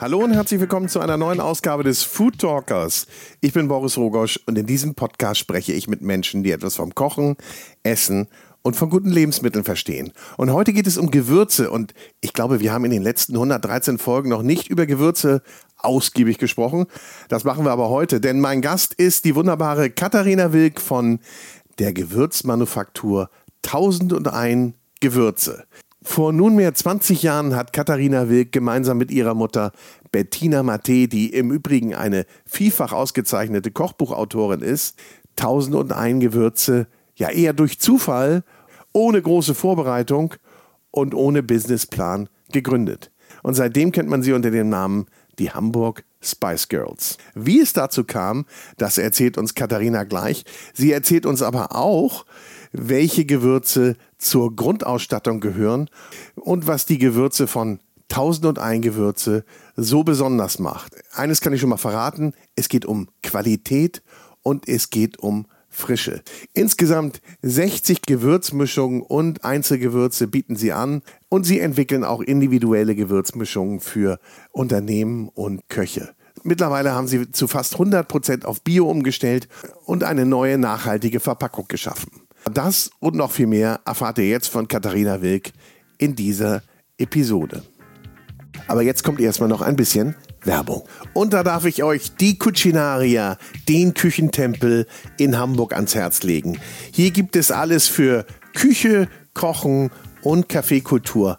Hallo und herzlich willkommen zu einer neuen Ausgabe des Food Talkers. Ich bin Boris Rogosch und in diesem Podcast spreche ich mit Menschen, die etwas vom Kochen, Essen und von guten Lebensmitteln verstehen. Und heute geht es um Gewürze und ich glaube, wir haben in den letzten 113 Folgen noch nicht über Gewürze ausgiebig gesprochen. Das machen wir aber heute, denn mein Gast ist die wunderbare Katharina Wilk von der Gewürzmanufaktur 1001 Gewürze. Vor nunmehr 20 Jahren hat Katharina Wilk gemeinsam mit ihrer Mutter Bettina Matte, die im Übrigen eine vielfach ausgezeichnete Kochbuchautorin ist, 1001 Gewürze, ja eher durch Zufall, ohne große Vorbereitung und ohne Businessplan gegründet. Und seitdem kennt man sie unter dem Namen die Hamburg Spice Girls. Wie es dazu kam, das erzählt uns Katharina gleich. Sie erzählt uns aber auch, welche Gewürze zur Grundausstattung gehören und was die Gewürze von 1001 Gewürze so besonders macht. Eines kann ich schon mal verraten, es geht um Qualität und es geht um Frische. Insgesamt 60 Gewürzmischungen und Einzelgewürze bieten sie an und sie entwickeln auch individuelle Gewürzmischungen für Unternehmen und Köche. Mittlerweile haben sie zu fast 100 Prozent auf Bio umgestellt und eine neue nachhaltige Verpackung geschaffen. Das und noch viel mehr erfahrt ihr jetzt von Katharina Wilk in dieser Episode. Aber jetzt kommt erstmal noch ein bisschen Werbung. Und da darf ich euch die Cucinaria, den Küchentempel in Hamburg ans Herz legen. Hier gibt es alles für Küche, Kochen und Kaffeekultur.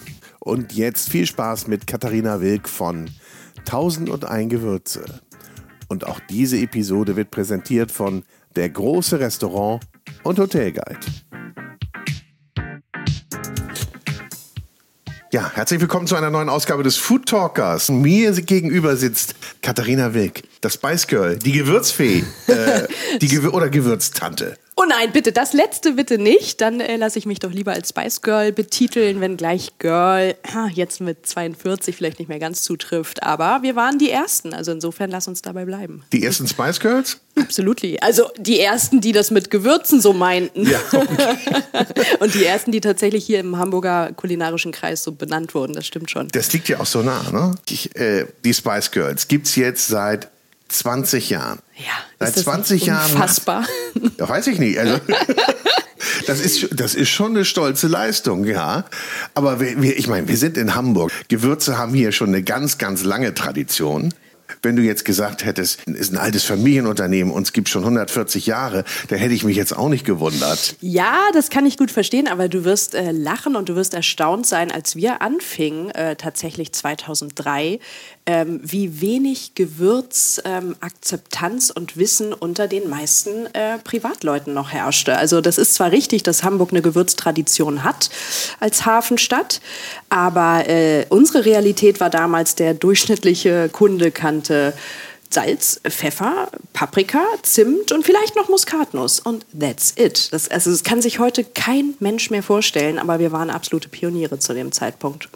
Und jetzt viel Spaß mit Katharina Wilk von 1001 Gewürze. Und auch diese Episode wird präsentiert von der große Restaurant und Hotelguide. Ja, herzlich willkommen zu einer neuen Ausgabe des Food Talkers. Mir gegenüber sitzt Katharina Wilk, das Spice Girl, die Gewürzfee äh, die Gewür oder Gewürztante. Oh nein, bitte, das letzte bitte nicht. Dann äh, lasse ich mich doch lieber als Spice Girl betiteln, wenn gleich Girl jetzt mit 42 vielleicht nicht mehr ganz zutrifft. Aber wir waren die Ersten, also insofern lass uns dabei bleiben. Die ersten Spice Girls? Absolutely. Also die Ersten, die das mit Gewürzen so meinten. Ja, okay. Und die Ersten, die tatsächlich hier im Hamburger kulinarischen Kreis so benannt wurden, das stimmt schon. Das liegt ja auch so nah, ne? Ich, äh, die Spice Girls gibt es jetzt seit 20 Jahren. Ja, seit 20 Jahren. Unfassbar. Ja, weiß ich nicht. Also, das ist, das ist schon eine stolze Leistung, ja. Aber wir, ich meine, wir sind in Hamburg. Gewürze haben hier schon eine ganz, ganz lange Tradition. Wenn du jetzt gesagt hättest, es ist ein altes Familienunternehmen und es gibt schon 140 Jahre, da hätte ich mich jetzt auch nicht gewundert. Ja, das kann ich gut verstehen, aber du wirst äh, lachen und du wirst erstaunt sein, als wir anfingen, äh, tatsächlich 2003, ähm, wie wenig Gewürzakzeptanz ähm, und Wissen unter den meisten äh, Privatleuten noch herrschte. Also das ist zwar richtig, dass Hamburg eine Gewürztradition hat als Hafenstadt, aber äh, unsere Realität war damals, der durchschnittliche Kunde kannte Salz, Pfeffer, Paprika, Zimt und vielleicht noch Muskatnuss. Und that's it. Das, also das kann sich heute kein Mensch mehr vorstellen, aber wir waren absolute Pioniere zu dem Zeitpunkt.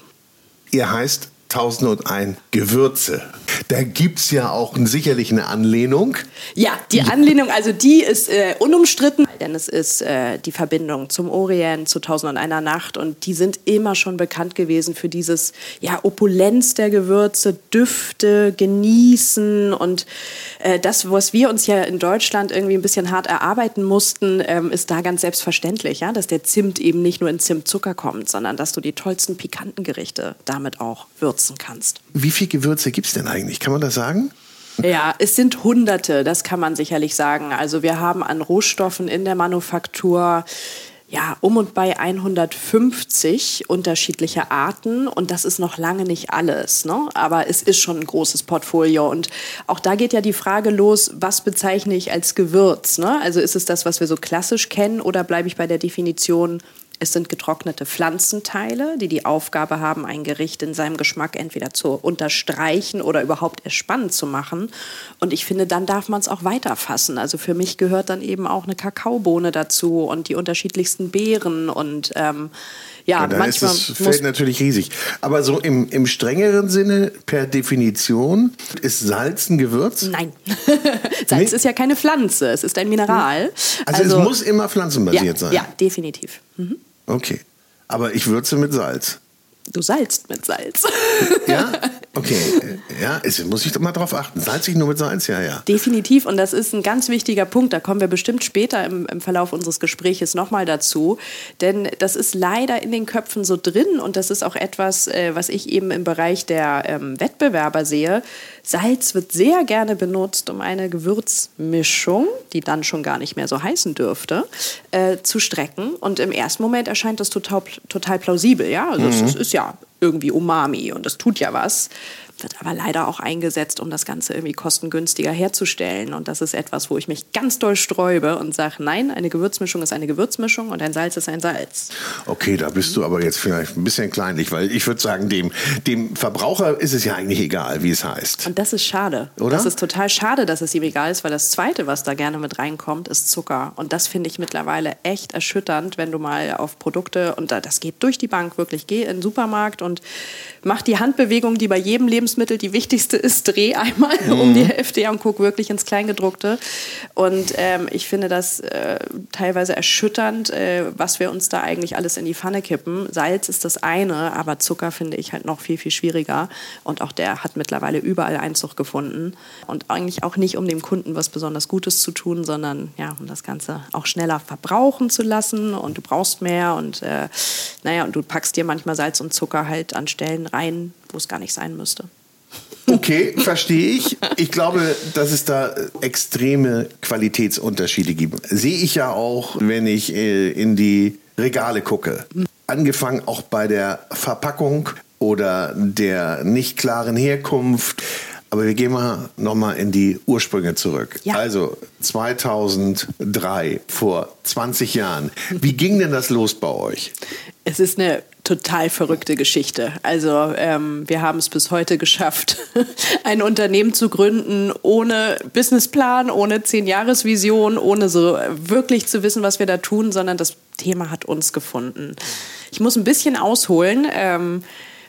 Ihr heißt 2001 Gewürze. Da gibt es ja auch sicherlich eine Anlehnung. Ja, die Anlehnung, also die ist äh, unumstritten, denn es ist äh, die Verbindung zum Orient, zu 1001 Nacht und die sind immer schon bekannt gewesen für dieses ja, Opulenz der Gewürze, Düfte, Genießen und äh, das, was wir uns ja in Deutschland irgendwie ein bisschen hart erarbeiten mussten, ähm, ist da ganz selbstverständlich, ja, dass der Zimt eben nicht nur in Zimtzucker kommt, sondern dass du die tollsten pikanten Gerichte damit auch würzen kannst. Wie viele Gewürze gibt es denn eigentlich? Kann man das sagen? Ja, es sind Hunderte, das kann man sicherlich sagen. Also wir haben an Rohstoffen in der Manufaktur ja, um und bei 150 unterschiedliche Arten und das ist noch lange nicht alles, ne? aber es ist schon ein großes Portfolio und auch da geht ja die Frage los, was bezeichne ich als Gewürz? Ne? Also ist es das, was wir so klassisch kennen oder bleibe ich bei der Definition es sind getrocknete Pflanzenteile, die die Aufgabe haben, ein Gericht in seinem Geschmack entweder zu unterstreichen oder überhaupt erst spannend zu machen. Und ich finde, dann darf man es auch weiterfassen. Also für mich gehört dann eben auch eine Kakaobohne dazu und die unterschiedlichsten Beeren und ähm, ja, ja manchmal ist das Feld natürlich riesig. Aber so im, im strengeren Sinne, per Definition, ist Salz ein Gewürz? Nein. Salz nee? ist ja keine Pflanze, es ist ein Mineral. Also, also es muss immer pflanzenbasiert ja, sein? Ja, definitiv. Mhm. Okay. Aber ich würze mit Salz. Du salzt mit Salz. Ja? Okay. Ja, es, muss ich doch mal drauf achten. Salzig nur mit Salz, ja, ja. Definitiv. Und das ist ein ganz wichtiger Punkt. Da kommen wir bestimmt später im, im Verlauf unseres Gespräches nochmal dazu. Denn das ist leider in den Köpfen so drin. Und das ist auch etwas, äh, was ich eben im Bereich der ähm, Wettbewerber sehe. Salz wird sehr gerne benutzt, um eine Gewürzmischung, die dann schon gar nicht mehr so heißen dürfte, äh, zu strecken. Und im ersten Moment erscheint das total, total plausibel. Ja? Also mhm. es ist ja irgendwie Umami und das tut ja was wird aber leider auch eingesetzt, um das Ganze irgendwie kostengünstiger herzustellen. Und das ist etwas, wo ich mich ganz doll sträube und sage, nein, eine Gewürzmischung ist eine Gewürzmischung und ein Salz ist ein Salz. Okay, da bist du aber jetzt vielleicht ein bisschen kleinlich, weil ich würde sagen, dem, dem Verbraucher ist es ja eigentlich egal, wie es heißt. Und das ist schade. Oder? Das ist total schade, dass es ihm egal ist, weil das Zweite, was da gerne mit reinkommt, ist Zucker. Und das finde ich mittlerweile echt erschütternd, wenn du mal auf Produkte, und das geht durch die Bank wirklich, geh in den Supermarkt und mach die Handbewegung, die bei jedem Leben Lebensmittel die wichtigste ist, dreh einmal mhm. um die Hälfte und guck wirklich ins Kleingedruckte. Und ähm, ich finde das äh, teilweise erschütternd, äh, was wir uns da eigentlich alles in die Pfanne kippen. Salz ist das eine, aber Zucker finde ich halt noch viel, viel schwieriger. Und auch der hat mittlerweile überall Einzug gefunden. Und eigentlich auch nicht, um dem Kunden was besonders Gutes zu tun, sondern ja, um das Ganze auch schneller verbrauchen zu lassen. Und du brauchst mehr und äh, naja, und du packst dir manchmal Salz und Zucker halt an Stellen rein, wo es gar nicht sein müsste. Okay, verstehe ich. Ich glaube, dass es da extreme Qualitätsunterschiede gibt. Sehe ich ja auch, wenn ich äh, in die Regale gucke. Angefangen auch bei der Verpackung oder der nicht klaren Herkunft. Aber wir gehen mal nochmal in die Ursprünge zurück. Ja. Also 2003, vor 20 Jahren. Wie ging denn das los bei euch? Es ist eine total verrückte Geschichte. Also ähm, wir haben es bis heute geschafft, ein Unternehmen zu gründen ohne Businessplan, ohne Zehn-Jahres-Vision, ohne so wirklich zu wissen, was wir da tun, sondern das Thema hat uns gefunden. Ich muss ein bisschen ausholen. Ähm,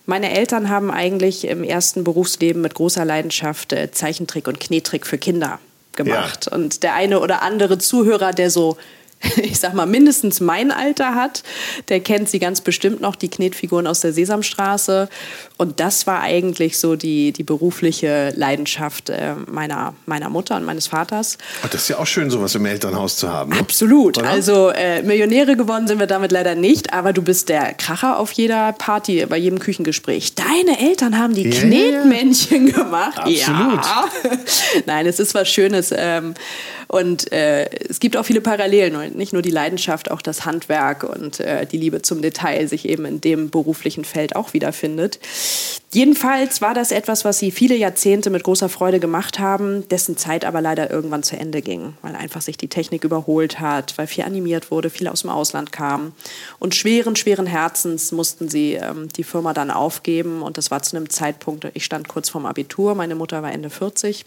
meine Eltern haben eigentlich im ersten Berufsleben mit großer Leidenschaft äh, Zeichentrick und Knettrick für Kinder gemacht. Ja. Und der eine oder andere Zuhörer, der so ich sag mal, mindestens mein Alter hat, der kennt sie ganz bestimmt noch, die Knetfiguren aus der Sesamstraße. Und das war eigentlich so die, die berufliche Leidenschaft äh, meiner, meiner Mutter und meines Vaters. Oh, das ist ja auch schön, sowas im Elternhaus zu haben. Ne? Absolut. Oder? Also äh, Millionäre geworden sind wir damit leider nicht, aber du bist der Kracher auf jeder Party, bei jedem Küchengespräch. Deine Eltern haben die yeah. Knetmännchen gemacht. Absolut. Ja. Nein, es ist was Schönes. Ähm, und äh, es gibt auch viele Parallelen, nicht nur die Leidenschaft, auch das Handwerk und äh, die Liebe zum Detail sich eben in dem beruflichen Feld auch wiederfindet. Jedenfalls war das etwas, was sie viele Jahrzehnte mit großer Freude gemacht haben, dessen Zeit aber leider irgendwann zu Ende ging, weil einfach sich die Technik überholt hat, weil viel animiert wurde, viel aus dem Ausland kam. Und schweren, schweren Herzens mussten sie ähm, die Firma dann aufgeben und das war zu einem Zeitpunkt, ich stand kurz vorm Abitur, meine Mutter war Ende 40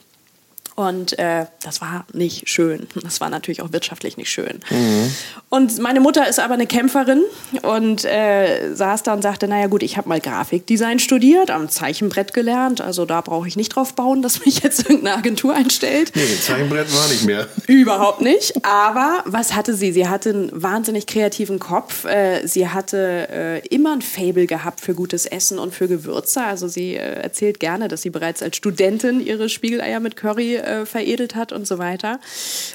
Und äh, das war nicht schön. Das war natürlich auch wirtschaftlich nicht schön. Mhm. Und meine Mutter ist aber eine Kämpferin und äh, saß da und sagte, naja gut, ich habe mal Grafikdesign studiert, am Zeichenbrett gelernt. Also da brauche ich nicht drauf bauen, dass mich jetzt irgendeine Agentur einstellt. Nee, Zeichenbrett war nicht mehr. Überhaupt nicht. Aber was hatte sie? Sie hatte einen wahnsinnig kreativen Kopf. Äh, sie hatte äh, immer ein Fable gehabt für gutes Essen und für Gewürze. Also sie äh, erzählt gerne, dass sie bereits als Studentin ihre Spiegeleier mit Curry äh, veredelt hat und so weiter.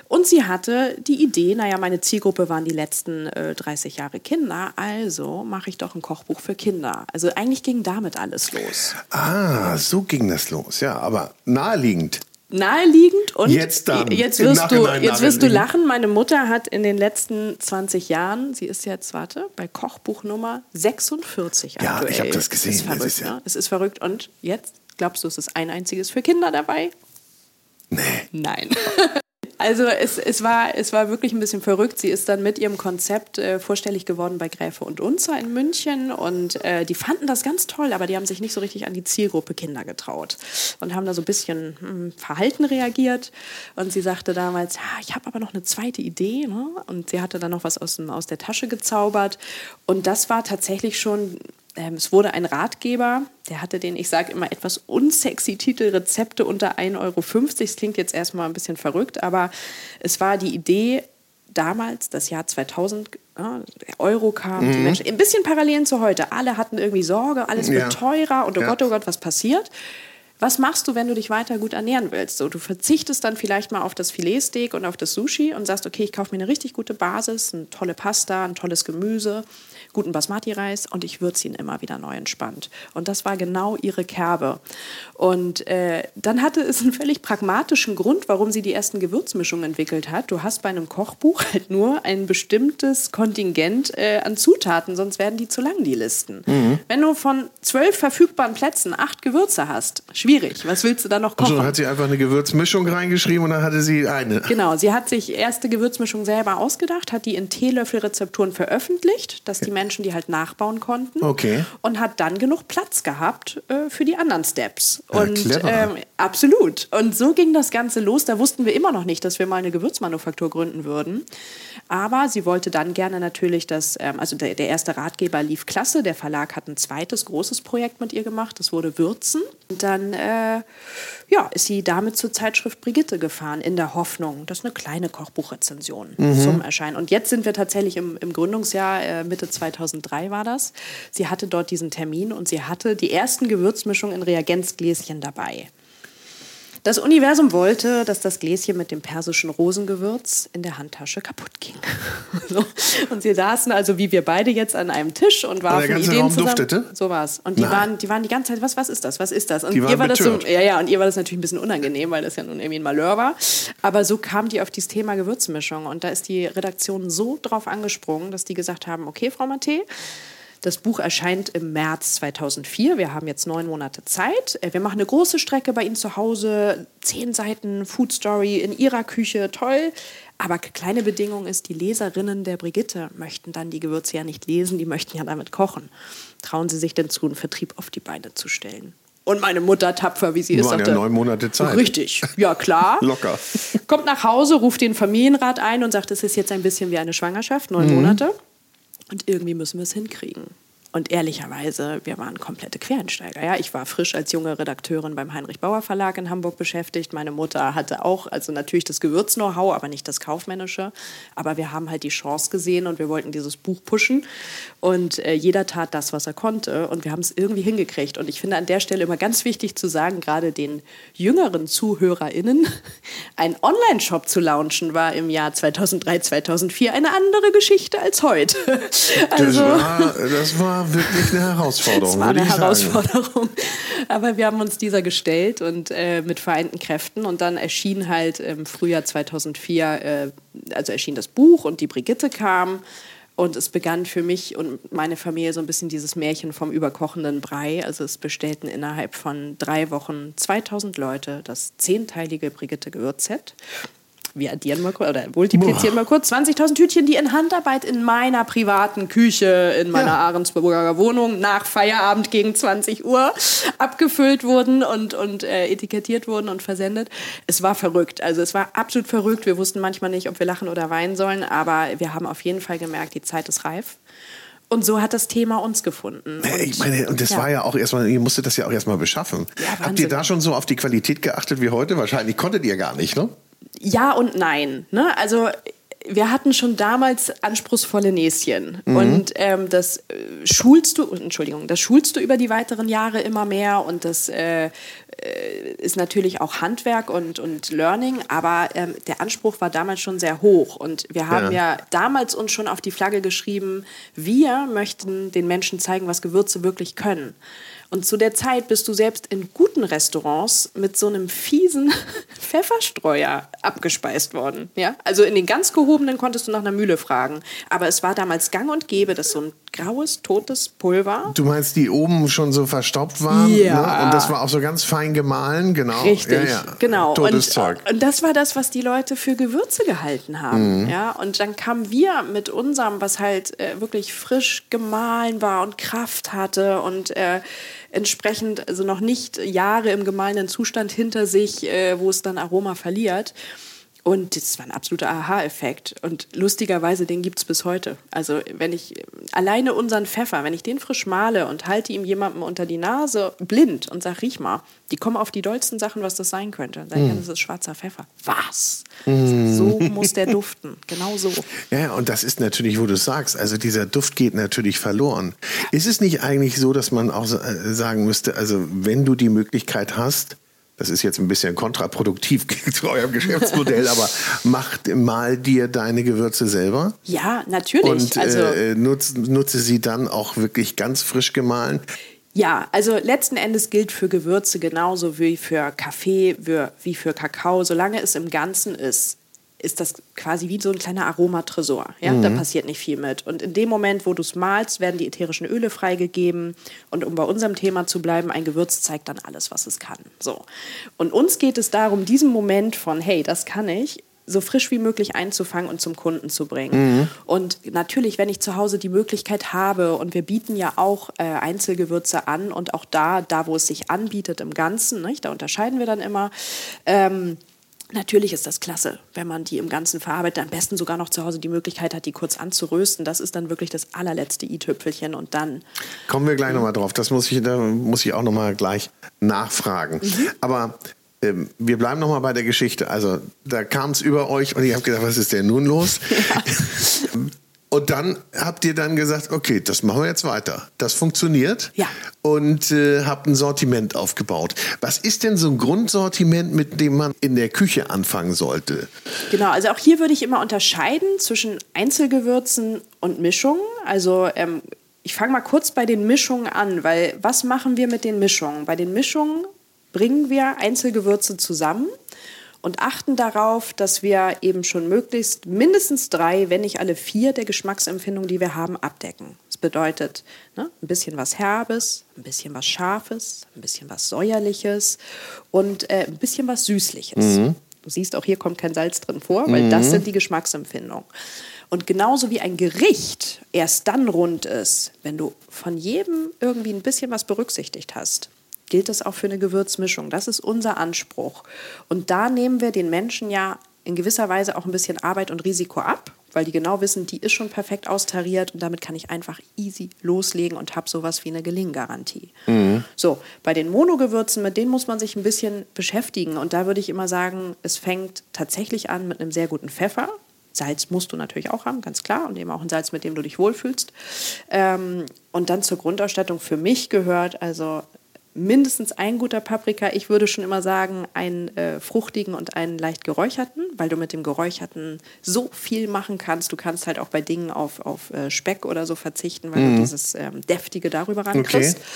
Und sie hatte die Idee, naja, meine Zielgruppe waren die letzten äh, 30 Jahre Kinder, also mache ich doch ein Kochbuch für Kinder. Also eigentlich ging damit alles los. Ah, so ging das los, ja, aber naheliegend naheliegend und jetzt, dann, jetzt wirst, du, jetzt wirst du lachen. Meine Mutter hat in den letzten 20 Jahren, sie ist jetzt, warte, bei Kochbuch Nummer 46 ja, aktuell. Ja, ich habe das gesehen. Das ist verrückt, ist, ja. ne? es ist verrückt. Und jetzt, glaubst du, es ist ein einziges für Kinder dabei? Nee. Nein. Also es, es, war, es war wirklich ein bisschen verrückt. Sie ist dann mit ihrem Konzept äh, vorstellig geworden bei Gräfe und Unzer in München und äh, die fanden das ganz toll, aber die haben sich nicht so richtig an die Zielgruppe Kinder getraut und haben da so ein bisschen hm, verhalten reagiert. Und sie sagte damals, ja, ich habe aber noch eine zweite Idee. Ne? Und sie hatte dann noch was aus, aus der Tasche gezaubert. Und das war tatsächlich schon ähm, es wurde ein Ratgeber, der hatte den, ich sage immer, etwas unsexy Titel Rezepte unter 1,50 Euro. Das klingt jetzt erstmal ein bisschen verrückt, aber es war die Idee, damals, das Jahr 2000, ja, der Euro kam, mhm. die Menschen, ein bisschen Parallelen zu heute. Alle hatten irgendwie Sorge, alles wird ja. teurer und oh ja. Gott, oh Gott, was passiert? Was machst du, wenn du dich weiter gut ernähren willst? So, du verzichtest dann vielleicht mal auf das Filetsteak und auf das Sushi und sagst, okay, ich kaufe mir eine richtig gute Basis, eine tolle Pasta, ein tolles Gemüse guten Basmati-Reis und ich würze ihn immer wieder neu entspannt. Und das war genau ihre Kerbe. Und äh, dann hatte es einen völlig pragmatischen Grund, warum sie die ersten Gewürzmischungen entwickelt hat. Du hast bei einem Kochbuch halt nur ein bestimmtes Kontingent äh, an Zutaten, sonst werden die zu lang, die Listen. Mhm. Wenn du von zwölf verfügbaren Plätzen acht Gewürze hast, schwierig. Was willst du da noch kochen? Also hat sie einfach eine Gewürzmischung reingeschrieben und dann hatte sie eine. Genau, sie hat sich erste Gewürzmischung selber ausgedacht, hat die in Teelöffelrezepturen veröffentlicht, dass die Menschen Menschen, die halt nachbauen konnten. Okay. Und hat dann genug Platz gehabt äh, für die anderen Steps. Und ja, ähm, absolut. Und so ging das Ganze los. Da wussten wir immer noch nicht, dass wir mal eine Gewürzmanufaktur gründen würden. Aber sie wollte dann gerne natürlich, dass, ähm, also der, der erste Ratgeber lief klasse. Der Verlag hat ein zweites großes Projekt mit ihr gemacht. Das wurde Würzen. Und dann äh, ja, ist sie damit zur Zeitschrift Brigitte gefahren, in der Hoffnung, dass eine kleine Kochbuchrezension mhm. zum Erscheinen. Und jetzt sind wir tatsächlich im, im Gründungsjahr, äh, Mitte 2003 war das. Sie hatte dort diesen Termin und sie hatte die ersten Gewürzmischungen in Reagenzgläschen dabei. Das Universum wollte, dass das Gläschen mit dem persischen Rosengewürz in der Handtasche kaputt ging. so. Und sie saßen also wie wir beide jetzt an einem Tisch und warfen der Ideen Raum zusammen. Duftete? So war's. Und die waren, die waren die ganze Zeit, was, was ist das? Was ist das? Und ihr war das so, ja, ja, und ihr war das natürlich ein bisschen unangenehm, weil das ja nun irgendwie ein Malheur war. Aber so kam die auf dieses Thema Gewürzmischung. Und da ist die Redaktion so drauf angesprungen, dass die gesagt haben, okay, Frau Matte, das Buch erscheint im März 2004. Wir haben jetzt neun Monate Zeit. Äh, wir machen eine große Strecke bei Ihnen zu Hause. Zehn Seiten Food Story in Ihrer Küche. Toll. Aber kleine Bedingung ist, die Leserinnen der Brigitte möchten dann die Gewürze ja nicht lesen, die möchten ja damit kochen. Trauen Sie sich denn zu, einen Vertrieb auf die Beine zu stellen? Und meine Mutter, tapfer wie sie ist, sagte, ja neun Monate Zeit. Richtig, ja klar. Locker. Kommt nach Hause, ruft den Familienrat ein und sagt, es ist jetzt ein bisschen wie eine Schwangerschaft, neun mhm. Monate. Und irgendwie müssen wir es hinkriegen. Und ehrlicherweise, wir waren komplette Quereinsteiger. Ja, ich war frisch als junge Redakteurin beim Heinrich Bauer Verlag in Hamburg beschäftigt. Meine Mutter hatte auch, also natürlich das Gewürz-Know-how, aber nicht das Kaufmännische. Aber wir haben halt die Chance gesehen und wir wollten dieses Buch pushen. Und äh, jeder tat das, was er konnte. Und wir haben es irgendwie hingekriegt. Und ich finde an der Stelle immer ganz wichtig zu sagen, gerade den jüngeren ZuhörerInnen, ein Online-Shop zu launchen, war im Jahr 2003, 2004 eine andere Geschichte als heute. also, das war, das war wirklich eine Herausforderung. Es war eine Herausforderung. Aber wir haben uns dieser gestellt und äh, mit vereinten Kräften. Und dann erschien halt im Frühjahr 2004, äh, also erschien das Buch und die Brigitte kam. Und es begann für mich und meine Familie so ein bisschen dieses Märchen vom überkochenden Brei. Also es bestellten innerhalb von drei Wochen 2000 Leute das zehnteilige Brigitte Gewürzset. Wir addieren mal kurz oder multiplizieren Boah. mal kurz 20.000 Tütchen, die in Handarbeit in meiner privaten Küche in meiner ja. Ahrensburger Wohnung nach Feierabend gegen 20 Uhr abgefüllt wurden und, und äh, etikettiert wurden und versendet. Es war verrückt. Also es war absolut verrückt. Wir wussten manchmal nicht, ob wir lachen oder weinen sollen, aber wir haben auf jeden Fall gemerkt, die Zeit ist reif. Und so hat das Thema uns gefunden. Und, ich meine, und das ja. war ja auch erstmal, ihr musstet das ja auch erstmal beschaffen. Ja, Habt ihr da schon so auf die Qualität geachtet wie heute? Wahrscheinlich konntet ihr gar nicht, ne? Ja und nein. Ne? Also wir hatten schon damals anspruchsvolle Näschen mhm. und ähm, das äh, schulst du, Entschuldigung, das schulst du über die weiteren Jahre immer mehr und das äh, äh, ist natürlich auch Handwerk und, und Learning, aber ähm, der Anspruch war damals schon sehr hoch und wir haben ja. ja damals uns schon auf die Flagge geschrieben, wir möchten den Menschen zeigen, was Gewürze wirklich können. Und zu der Zeit bist du selbst in guten Restaurants mit so einem fiesen Pfefferstreuer abgespeist worden. Ja? Also in den ganz gehobenen konntest du nach einer Mühle fragen. Aber es war damals gang und gäbe, dass so ein graues, totes Pulver. Du meinst, die oben schon so verstaubt waren? Ja. Ne? Und das war auch so ganz fein gemahlen, genau. Richtig, ja, ja. genau. Totes und, Zeug. Und das war das, was die Leute für Gewürze gehalten haben. Mhm. Ja? Und dann kamen wir mit unserem, was halt äh, wirklich frisch gemahlen war und Kraft hatte und äh, entsprechend also noch nicht Jahre im gemahlenen Zustand hinter sich, äh, wo es dann Aroma verliert. Und das war ein absoluter Aha-Effekt. Und lustigerweise, den gibt es bis heute. Also wenn ich alleine unseren Pfeffer, wenn ich den frisch male und halte ihm jemandem unter die Nase blind und sage, riech mal, die kommen auf die dollsten Sachen, was das sein könnte. Dann sage ich, mm. das ist schwarzer Pfeffer. Was? Mm. So muss der duften. Genau so. Ja, und das ist natürlich, wo du sagst, also dieser Duft geht natürlich verloren. Ist es nicht eigentlich so, dass man auch äh, sagen müsste, also wenn du die Möglichkeit hast, das ist jetzt ein bisschen kontraproduktiv zu eurem Geschäftsmodell, aber macht mal dir deine Gewürze selber. Ja, natürlich. Und also, äh, nutze, nutze sie dann auch wirklich ganz frisch gemahlen. Ja, also letzten Endes gilt für Gewürze genauso wie für Kaffee, wie für Kakao. Solange es im Ganzen ist, ist das quasi wie so ein kleiner Aromatresor. Ja? Mhm. Da passiert nicht viel mit. Und in dem Moment, wo du es malst, werden die ätherischen Öle freigegeben. Und um bei unserem Thema zu bleiben, ein Gewürz zeigt dann alles, was es kann. So. Und uns geht es darum, diesen Moment von, hey, das kann ich, so frisch wie möglich einzufangen und zum Kunden zu bringen. Mhm. Und natürlich, wenn ich zu Hause die Möglichkeit habe, und wir bieten ja auch äh, Einzelgewürze an und auch da, da wo es sich anbietet im Ganzen, nicht, da unterscheiden wir dann immer. Ähm, Natürlich ist das klasse, wenn man die im Ganzen verarbeitet, am besten sogar noch zu Hause die Möglichkeit hat, die kurz anzurösten. Das ist dann wirklich das allerletzte i-Tüpfelchen und dann. Kommen wir gleich nochmal drauf. Das muss ich, da muss ich auch nochmal gleich nachfragen. Mhm. Aber ähm, wir bleiben nochmal bei der Geschichte. Also da kam es über euch und ich habe gedacht, was ist denn nun los? Ja. Und dann habt ihr dann gesagt, okay, das machen wir jetzt weiter. Das funktioniert. Ja. Und äh, habt ein Sortiment aufgebaut. Was ist denn so ein Grundsortiment, mit dem man in der Küche anfangen sollte? Genau, also auch hier würde ich immer unterscheiden zwischen Einzelgewürzen und Mischungen. Also ähm, ich fange mal kurz bei den Mischungen an, weil was machen wir mit den Mischungen? Bei den Mischungen bringen wir Einzelgewürze zusammen und achten darauf, dass wir eben schon möglichst mindestens drei, wenn nicht alle vier der Geschmacksempfindungen, die wir haben, abdecken. Das bedeutet ne, ein bisschen was Herbes, ein bisschen was Scharfes, ein bisschen was Säuerliches und äh, ein bisschen was Süßliches. Mhm. Du siehst, auch hier kommt kein Salz drin vor, weil mhm. das sind die Geschmacksempfindungen. Und genauso wie ein Gericht erst dann rund ist, wenn du von jedem irgendwie ein bisschen was berücksichtigt hast gilt das auch für eine Gewürzmischung. Das ist unser Anspruch. Und da nehmen wir den Menschen ja in gewisser Weise auch ein bisschen Arbeit und Risiko ab, weil die genau wissen, die ist schon perfekt austariert und damit kann ich einfach easy loslegen und habe sowas wie eine Gelinggarantie. Mhm. So, bei den Monogewürzen, mit denen muss man sich ein bisschen beschäftigen und da würde ich immer sagen, es fängt tatsächlich an mit einem sehr guten Pfeffer. Salz musst du natürlich auch haben, ganz klar, und eben auch ein Salz, mit dem du dich wohlfühlst. Ähm, und dann zur Grundausstattung für mich gehört also mindestens ein guter Paprika. Ich würde schon immer sagen, einen äh, fruchtigen und einen leicht geräucherten, weil du mit dem geräucherten so viel machen kannst. Du kannst halt auch bei Dingen auf, auf äh, Speck oder so verzichten, weil mhm. du dieses ähm, Deftige darüber rankriegst. Okay.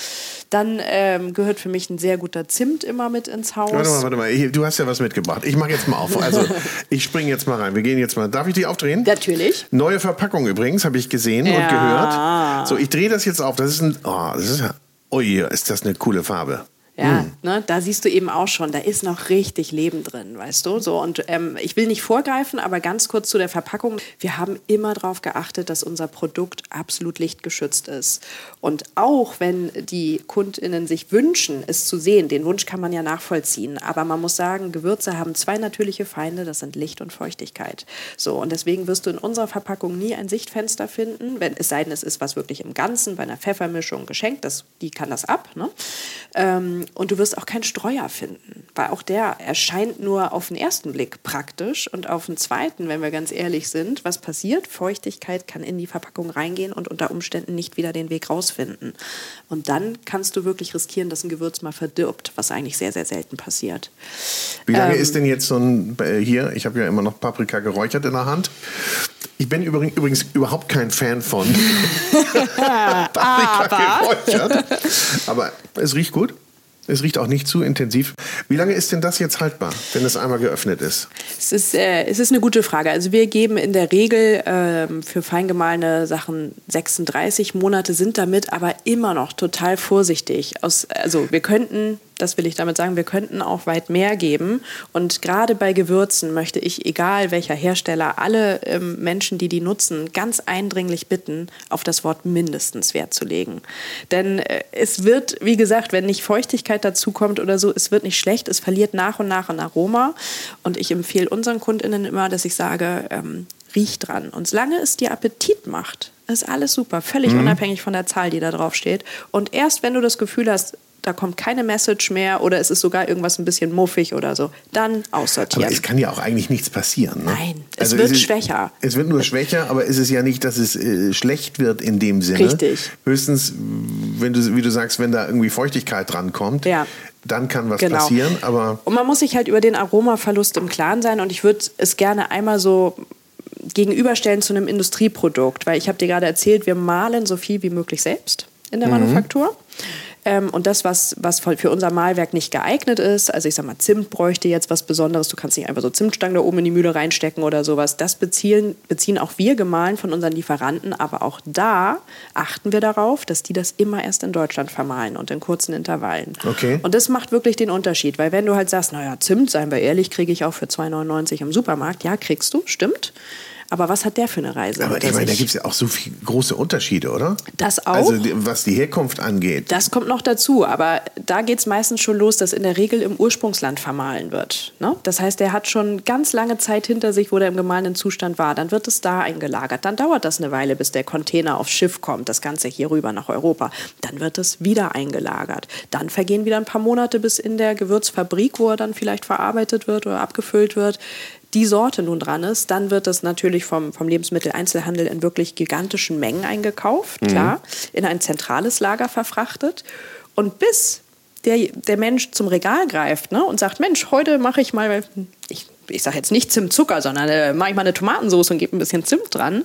Dann ähm, gehört für mich ein sehr guter Zimt immer mit ins Haus. Warte mal, warte mal. Du hast ja was mitgebracht. Ich mache jetzt mal auf. Also, ich springe jetzt mal rein. Wir gehen jetzt mal. Darf ich die aufdrehen? Natürlich. Neue Verpackung übrigens, habe ich gesehen ja. und gehört. So, ich drehe das jetzt auf. Das ist ein. Oh, das ist ja Ui, ist das eine coole Farbe. Ja, mhm. ne, da siehst du eben auch schon, da ist noch richtig Leben drin, weißt du? So und ähm, ich will nicht vorgreifen, aber ganz kurz zu der Verpackung. Wir haben immer darauf geachtet, dass unser Produkt absolut lichtgeschützt ist. Und auch wenn die KundInnen sich wünschen, es zu sehen, den Wunsch kann man ja nachvollziehen. Aber man muss sagen, Gewürze haben zwei natürliche Feinde, das sind Licht und Feuchtigkeit. So und deswegen wirst du in unserer Verpackung nie ein Sichtfenster finden, wenn es sei denn, es ist was wirklich im Ganzen bei einer Pfeffermischung geschenkt, das, die kann das ab. Ne? Ähm, und du wirst auch keinen Streuer finden, weil auch der erscheint nur auf den ersten Blick praktisch und auf den zweiten, wenn wir ganz ehrlich sind, was passiert? Feuchtigkeit kann in die Verpackung reingehen und unter Umständen nicht wieder den Weg rausfinden. Und dann kannst du wirklich riskieren, dass ein Gewürz mal verdirbt, was eigentlich sehr, sehr selten passiert. Wie lange ähm, ist denn jetzt so ein, äh, hier, ich habe ja immer noch Paprika geräuchert in der Hand. Ich bin übrigens, übrigens überhaupt kein Fan von Paprika geräuchert. Aber es riecht gut. Es riecht auch nicht zu intensiv. Wie lange ist denn das jetzt haltbar, wenn es einmal geöffnet ist? Es ist, äh, es ist eine gute Frage. Also wir geben in der Regel äh, für feingemahlene Sachen 36 Monate, sind damit aber immer noch total vorsichtig. Aus, also wir könnten das will ich damit sagen, wir könnten auch weit mehr geben. Und gerade bei Gewürzen möchte ich, egal welcher Hersteller, alle ähm, Menschen, die die nutzen, ganz eindringlich bitten, auf das Wort mindestens Wert zu legen. Denn äh, es wird, wie gesagt, wenn nicht Feuchtigkeit dazukommt oder so, es wird nicht schlecht, es verliert nach und nach an Aroma. Und ich empfehle unseren KundInnen immer, dass ich sage, ähm, riech dran. Und solange es dir Appetit macht, ist alles super, völlig mhm. unabhängig von der Zahl, die da drauf steht. Und erst wenn du das Gefühl hast, da kommt keine Message mehr oder es ist sogar irgendwas ein bisschen muffig oder so, dann aussortieren. Aber es kann ja auch eigentlich nichts passieren. Ne? Nein, es also wird es ist, schwächer. Es wird nur schwächer, aber ist es ja nicht, dass es äh, schlecht wird in dem Sinne. Richtig. Höchstens, wenn du, wie du sagst, wenn da irgendwie Feuchtigkeit drankommt. Ja dann kann was genau. passieren. Aber und man muss sich halt über den Aromaverlust im Klaren sein. Und ich würde es gerne einmal so gegenüberstellen zu einem Industrieprodukt, weil ich habe dir gerade erzählt, wir malen so viel wie möglich selbst in der mhm. Manufaktur. Ähm, und das, was, was für unser Mahlwerk nicht geeignet ist, also ich sag mal, Zimt bräuchte jetzt was Besonderes, du kannst nicht einfach so Zimtstangen da oben in die Mühle reinstecken oder sowas. Das beziehen, beziehen auch wir gemahlen von unseren Lieferanten, aber auch da achten wir darauf, dass die das immer erst in Deutschland vermahlen und in kurzen Intervallen. Okay. Und das macht wirklich den Unterschied, weil wenn du halt sagst, naja, Zimt, seien wir ehrlich, kriege ich auch für 2,99 im Supermarkt, ja, kriegst du, stimmt. Aber was hat der für eine Reise? Aber ich meine, da gibt es ja auch so viele große Unterschiede, oder? Das auch. Also was die Herkunft angeht. Das kommt noch dazu. Aber da geht es meistens schon los, dass in der Regel im Ursprungsland vermahlen wird. Ne? Das heißt, der hat schon ganz lange Zeit hinter sich, wo der im gemahlenen Zustand war. Dann wird es da eingelagert. Dann dauert das eine Weile, bis der Container aufs Schiff kommt. Das Ganze hier rüber nach Europa. Dann wird es wieder eingelagert. Dann vergehen wieder ein paar Monate bis in der Gewürzfabrik, wo er dann vielleicht verarbeitet wird oder abgefüllt wird die Sorte nun dran ist, dann wird das natürlich vom, vom Lebensmitteleinzelhandel in wirklich gigantischen Mengen eingekauft, mhm. klar, in ein zentrales Lager verfrachtet. Und bis der, der Mensch zum Regal greift ne, und sagt, Mensch, heute mache ich mal, ich, ich sage jetzt nicht Zimtzucker, sondern äh, mache ich mal eine Tomatensauce und gebe ein bisschen Zimt dran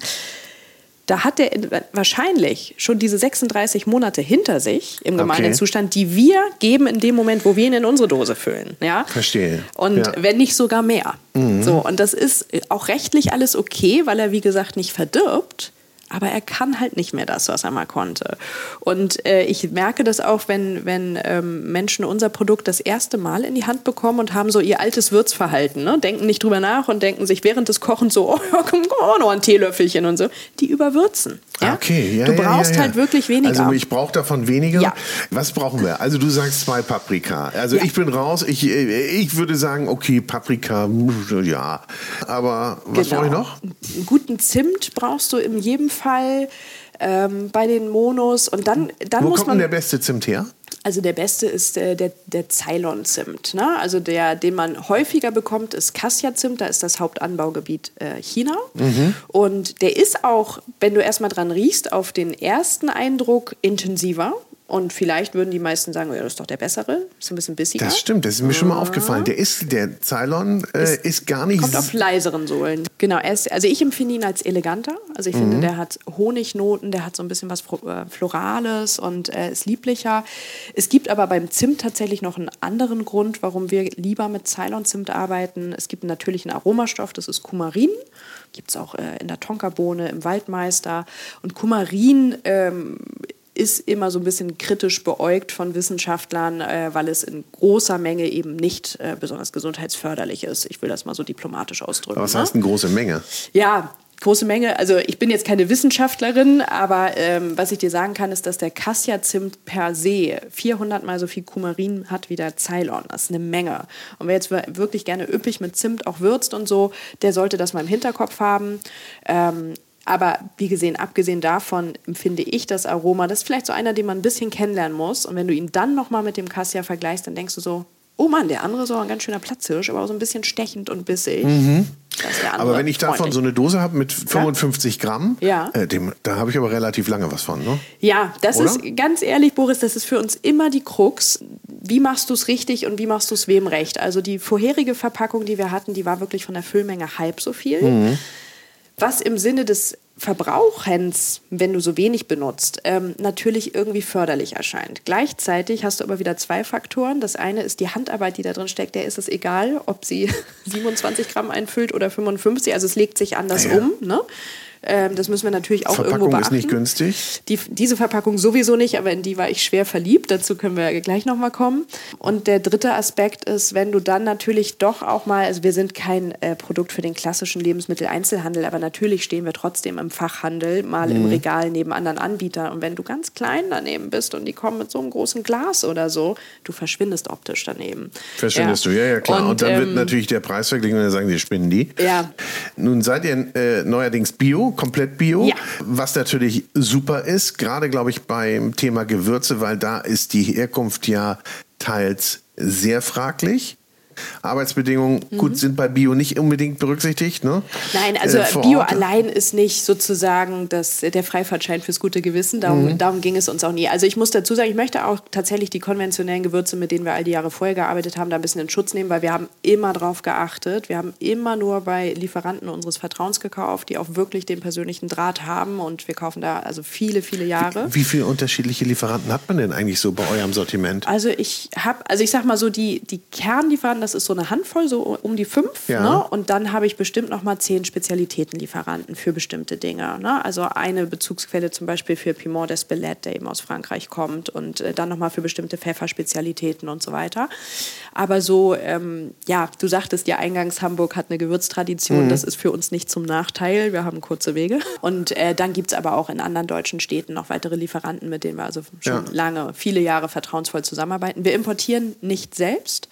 da hat er wahrscheinlich schon diese 36 Monate hinter sich im gemahlenen okay. Zustand, die wir geben in dem Moment, wo wir ihn in unsere Dose füllen. Ja? Verstehe. Und ja. wenn nicht sogar mehr. Mhm. So, und das ist auch rechtlich alles okay, weil er, wie gesagt, nicht verdirbt aber er kann halt nicht mehr das, was er mal konnte. Und äh, ich merke das auch, wenn, wenn ähm, Menschen unser Produkt das erste Mal in die Hand bekommen und haben so ihr altes Würzverhalten, ne? denken nicht drüber nach und denken sich während des Kochens so, oh, komm, komm, noch ein Teelöffelchen und so. Die überwürzen. Ja? Okay, ja, Du brauchst ja, ja, halt wirklich weniger. Also ich brauche davon weniger. Ja. Was brauchen wir? Also du sagst zwei Paprika. Also ich bin raus. Ich, ich würde sagen, okay, Paprika, ja. Aber was genau. brauche ich noch? Einen guten Zimt brauchst du in jedem Fall ähm, bei den Monos. Und dann, dann Wo muss kommt man denn der beste Zimt her? Also der beste ist äh, der, der Ceylon-Zimt. Ne? Also der, den man häufiger bekommt, ist Cassia-Zimt. Da ist das Hauptanbaugebiet äh, China. Mhm. Und der ist auch, wenn du erstmal dran riechst, auf den ersten Eindruck intensiver. Und vielleicht würden die meisten sagen, ja, das ist doch der bessere, ist ein bisschen bissiger. Das stimmt, das ist mir schon mal aufgefallen. Der ist, der Cylon äh, ist, ist, gar nicht... Kommt auf leiseren Sohlen. Genau, ist, also ich empfinde ihn als eleganter. Also ich mhm. finde, der hat Honignoten, der hat so ein bisschen was äh, Florales und äh, ist lieblicher. Es gibt aber beim Zimt tatsächlich noch einen anderen Grund, warum wir lieber mit Cylon-Zimt arbeiten. Es gibt einen natürlichen Aromastoff, das ist Kumarin. Gibt es auch äh, in der Tonkabohne, im Waldmeister. Und Kumarin... Ähm, ist immer so ein bisschen kritisch beäugt von Wissenschaftlern, äh, weil es in großer Menge eben nicht äh, besonders gesundheitsförderlich ist. Ich will das mal so diplomatisch ausdrücken. Was ne? heißt eine große Menge? Ja, große Menge. Also ich bin jetzt keine Wissenschaftlerin, aber ähm, was ich dir sagen kann, ist, dass der Cassia-Zimt per se 400 mal so viel Kumarin hat wie der Ceylon. Das ist eine Menge. Und wer jetzt wirklich gerne üppig mit Zimt auch würzt und so, der sollte das mal im Hinterkopf haben. Ähm, aber wie gesehen, abgesehen davon empfinde ich das Aroma, das ist vielleicht so einer, den man ein bisschen kennenlernen muss. Und wenn du ihn dann nochmal mit dem Cassia vergleichst, dann denkst du so, oh Mann, der andere ist so ein ganz schöner Platzhirsch, aber auch so ein bisschen stechend und bissig. Mhm. Aber wenn ich davon freundlich. so eine Dose habe mit 55 ja. Gramm, ja. Äh, dem, da habe ich aber relativ lange was von, ne? Ja, das Oder? ist ganz ehrlich, Boris, das ist für uns immer die Krux. Wie machst du es richtig und wie machst du es wem recht? Also die vorherige Verpackung, die wir hatten, die war wirklich von der Füllmenge halb so viel. Mhm was im Sinne des Verbrauchens, wenn du so wenig benutzt, ähm, natürlich irgendwie förderlich erscheint. Gleichzeitig hast du aber wieder zwei Faktoren. Das eine ist die Handarbeit, die da drin steckt. Der ist es egal, ob sie 27 Gramm einfüllt oder 55. Also es legt sich anders ja. um. Ne? Ähm, das müssen wir natürlich auch Verpackung irgendwo beachten. ist nicht günstig. Die, diese Verpackung sowieso nicht, aber in die war ich schwer verliebt. Dazu können wir gleich nochmal kommen. Und der dritte Aspekt ist, wenn du dann natürlich doch auch mal, also wir sind kein äh, Produkt für den klassischen Lebensmitteleinzelhandel, aber natürlich stehen wir trotzdem im Fachhandel, mal mhm. im Regal neben anderen Anbietern. Und wenn du ganz klein daneben bist und die kommen mit so einem großen Glas oder so, du verschwindest optisch daneben. Verschwindest ja. du, ja, ja, klar. Und, und dann ähm, wird natürlich der Preis verglichen und dann sagen die, spinnen die. Ja. Nun seid ihr äh, neuerdings Bio, komplett Bio, ja. was natürlich super ist, gerade glaube ich beim Thema Gewürze, weil da ist die Herkunft ja teils sehr fraglich. Arbeitsbedingungen, mhm. gut, sind bei Bio nicht unbedingt berücksichtigt. Ne? Nein, also äh, Bio Ort. allein ist nicht sozusagen das, der Freifahrtschein fürs gute Gewissen. Darum, mhm. darum ging es uns auch nie. Also ich muss dazu sagen, ich möchte auch tatsächlich die konventionellen Gewürze, mit denen wir all die Jahre vorher gearbeitet haben, da ein bisschen in Schutz nehmen, weil wir haben immer drauf geachtet. Wir haben immer nur bei Lieferanten unseres Vertrauens gekauft, die auch wirklich den persönlichen Draht haben und wir kaufen da also viele, viele Jahre. Wie, wie viele unterschiedliche Lieferanten hat man denn eigentlich so bei eurem Sortiment? Also ich habe, also ich sag mal so, die, die Kernlieferanten, das ist so eine Handvoll, so um die fünf. Ja. Ne? Und dann habe ich bestimmt noch mal zehn Spezialitätenlieferanten für bestimmte Dinge. Ne? Also eine Bezugsquelle zum Beispiel für Piment d'Espelette, der eben aus Frankreich kommt. Und äh, dann noch mal für bestimmte Pfefferspezialitäten und so weiter. Aber so, ähm, ja, du sagtest ja eingangs, Hamburg hat eine Gewürztradition. Mhm. Das ist für uns nicht zum Nachteil. Wir haben kurze Wege. Und äh, dann gibt es aber auch in anderen deutschen Städten noch weitere Lieferanten, mit denen wir also schon ja. lange, viele Jahre vertrauensvoll zusammenarbeiten. Wir importieren nicht selbst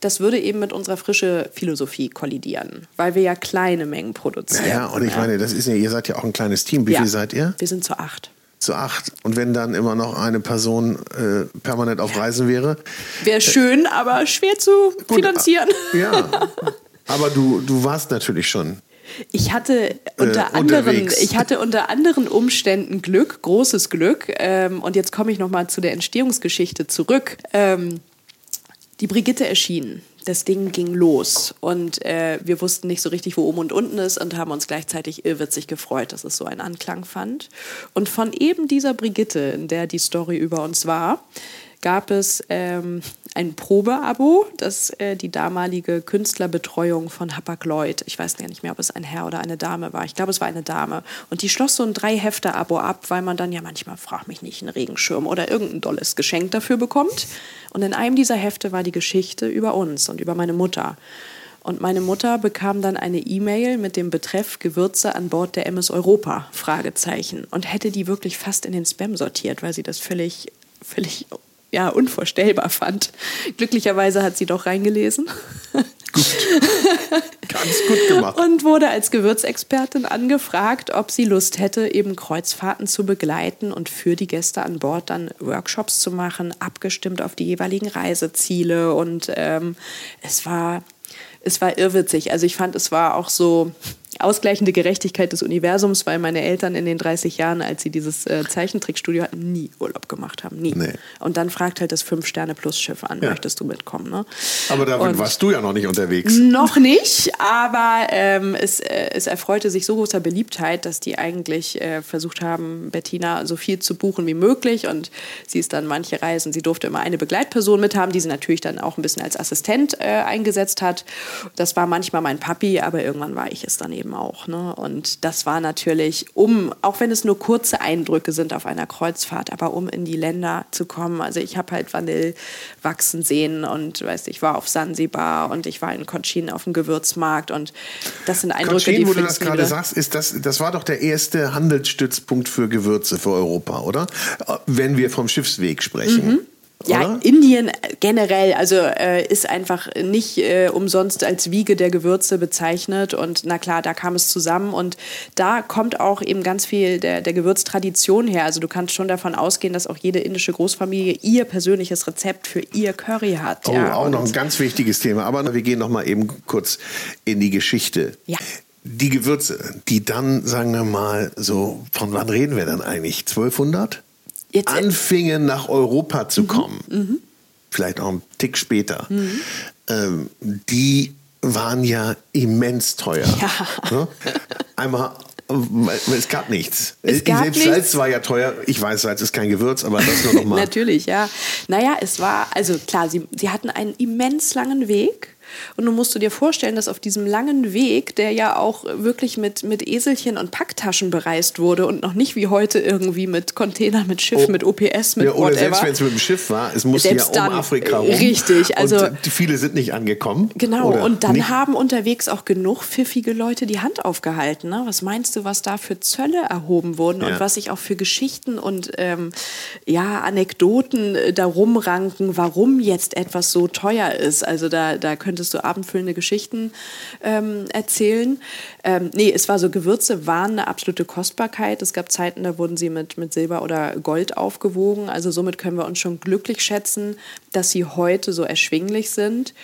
das würde eben mit unserer frische Philosophie kollidieren, weil wir ja kleine Mengen produzieren. Ja, und ich meine, das ist ja, ihr seid ja auch ein kleines Team. Wie ja, viel seid ihr? Wir sind zu acht. Zu acht. Und wenn dann immer noch eine Person äh, permanent auf Reisen wäre? Wäre schön, aber schwer zu Gut, finanzieren. Ja. Aber du, du warst natürlich schon ich hatte unter äh, anderen, ich hatte unter anderen Umständen Glück, großes Glück. Ähm, und jetzt komme ich noch mal zu der Entstehungsgeschichte zurück. Ähm, die Brigitte erschien. Das Ding ging los und äh, wir wussten nicht so richtig, wo oben und unten ist und haben uns gleichzeitig irrwitzig gefreut, dass es so einen Anklang fand. Und von eben dieser Brigitte, in der die Story über uns war, gab es ähm, ein Probeabo, das äh, die damalige Künstlerbetreuung von Hapag-Lloyd, ich weiß gar nicht mehr, ob es ein Herr oder eine Dame war, ich glaube, es war eine Dame. Und die schloss so ein Drei-Hefte-Abo ab, weil man dann ja manchmal, frag mich nicht, einen Regenschirm oder irgendein dolles Geschenk dafür bekommt. Und in einem dieser Hefte war die Geschichte über uns und über meine Mutter. Und meine Mutter bekam dann eine E-Mail mit dem Betreff Gewürze an Bord der MS Europa, Fragezeichen. Und hätte die wirklich fast in den Spam sortiert, weil sie das völlig, völlig ja, unvorstellbar fand. Glücklicherweise hat sie doch reingelesen. Gut. Ganz gut gemacht. Und wurde als Gewürzexpertin angefragt, ob sie Lust hätte, eben Kreuzfahrten zu begleiten und für die Gäste an Bord dann Workshops zu machen, abgestimmt auf die jeweiligen Reiseziele. Und ähm, es war es war irrwitzig. Also ich fand, es war auch so, ausgleichende Gerechtigkeit des Universums, weil meine Eltern in den 30 Jahren, als sie dieses äh, Zeichentrickstudio hatten, nie Urlaub gemacht haben. Nie. Nee. Und dann fragt halt das Fünf-Sterne-Plus-Schiff an, ja. möchtest du mitkommen? Ne? Aber da warst du ja noch nicht unterwegs. Noch nicht, aber ähm, es, äh, es erfreute sich so großer Beliebtheit, dass die eigentlich äh, versucht haben, Bettina so viel zu buchen wie möglich. Und sie ist dann manche Reisen, sie durfte immer eine Begleitperson mithaben, die sie natürlich dann auch ein bisschen als Assistent äh, eingesetzt hat. Das war manchmal mein Papi, aber irgendwann war ich es dann eben eben auch. Ne? Und das war natürlich, um, auch wenn es nur kurze Eindrücke sind auf einer Kreuzfahrt, aber um in die Länder zu kommen. Also ich habe halt Vanille wachsen sehen und weiß ich war auf Sansibar und ich war in Cochin auf dem Gewürzmarkt und das sind Eindrücke, Cochin, die wo du das gerade sagst, ist das, das war doch der erste Handelsstützpunkt für Gewürze für Europa, oder? Wenn wir vom Schiffsweg sprechen. Mhm. Ja, Indien generell, also äh, ist einfach nicht äh, umsonst als Wiege der Gewürze bezeichnet. Und na klar, da kam es zusammen. Und da kommt auch eben ganz viel der, der Gewürztradition her. Also du kannst schon davon ausgehen, dass auch jede indische Großfamilie ihr persönliches Rezept für ihr Curry hat. Oh, ja. auch noch ein ganz wichtiges Thema. Aber wir gehen noch mal eben kurz in die Geschichte. Ja die Gewürze, die dann, sagen wir mal, so, von wann reden wir dann eigentlich? 1200? Jetzt, äh, anfingen nach Europa zu mhm, kommen, mhm. vielleicht auch einen Tick später, mhm. ähm, die waren ja immens teuer. Ja. Ne? Einmal es gab nichts. Es gab Selbst nichts. Salz war ja teuer. Ich weiß, Salz ist kein Gewürz, aber das nur noch mal. Natürlich, ja. Naja, es war, also klar, sie, sie hatten einen immens langen Weg und nun musst du dir vorstellen, dass auf diesem langen Weg, der ja auch wirklich mit, mit Eselchen und Packtaschen bereist wurde und noch nicht wie heute irgendwie mit Containern, mit Schiff, oh. mit OPS, mit ja, oder whatever. selbst wenn es mit dem Schiff war, es musste selbst ja um dann, Afrika rum. Richtig, also und viele sind nicht angekommen. Genau, und dann nicht? haben unterwegs auch genug pfiffige Leute die Hand aufgehalten. Ne? Was meinst du, was da für Zölle erhoben wurden ja. und was sich auch für Geschichten und ähm, ja Anekdoten äh, darum ranken, warum jetzt etwas so teuer ist? Also da, da könnte könntest du abendfüllende Geschichten ähm, erzählen. Ähm, nee, es war so, Gewürze waren eine absolute Kostbarkeit. Es gab Zeiten, da wurden sie mit, mit Silber oder Gold aufgewogen. Also somit können wir uns schon glücklich schätzen, dass sie heute so erschwinglich sind.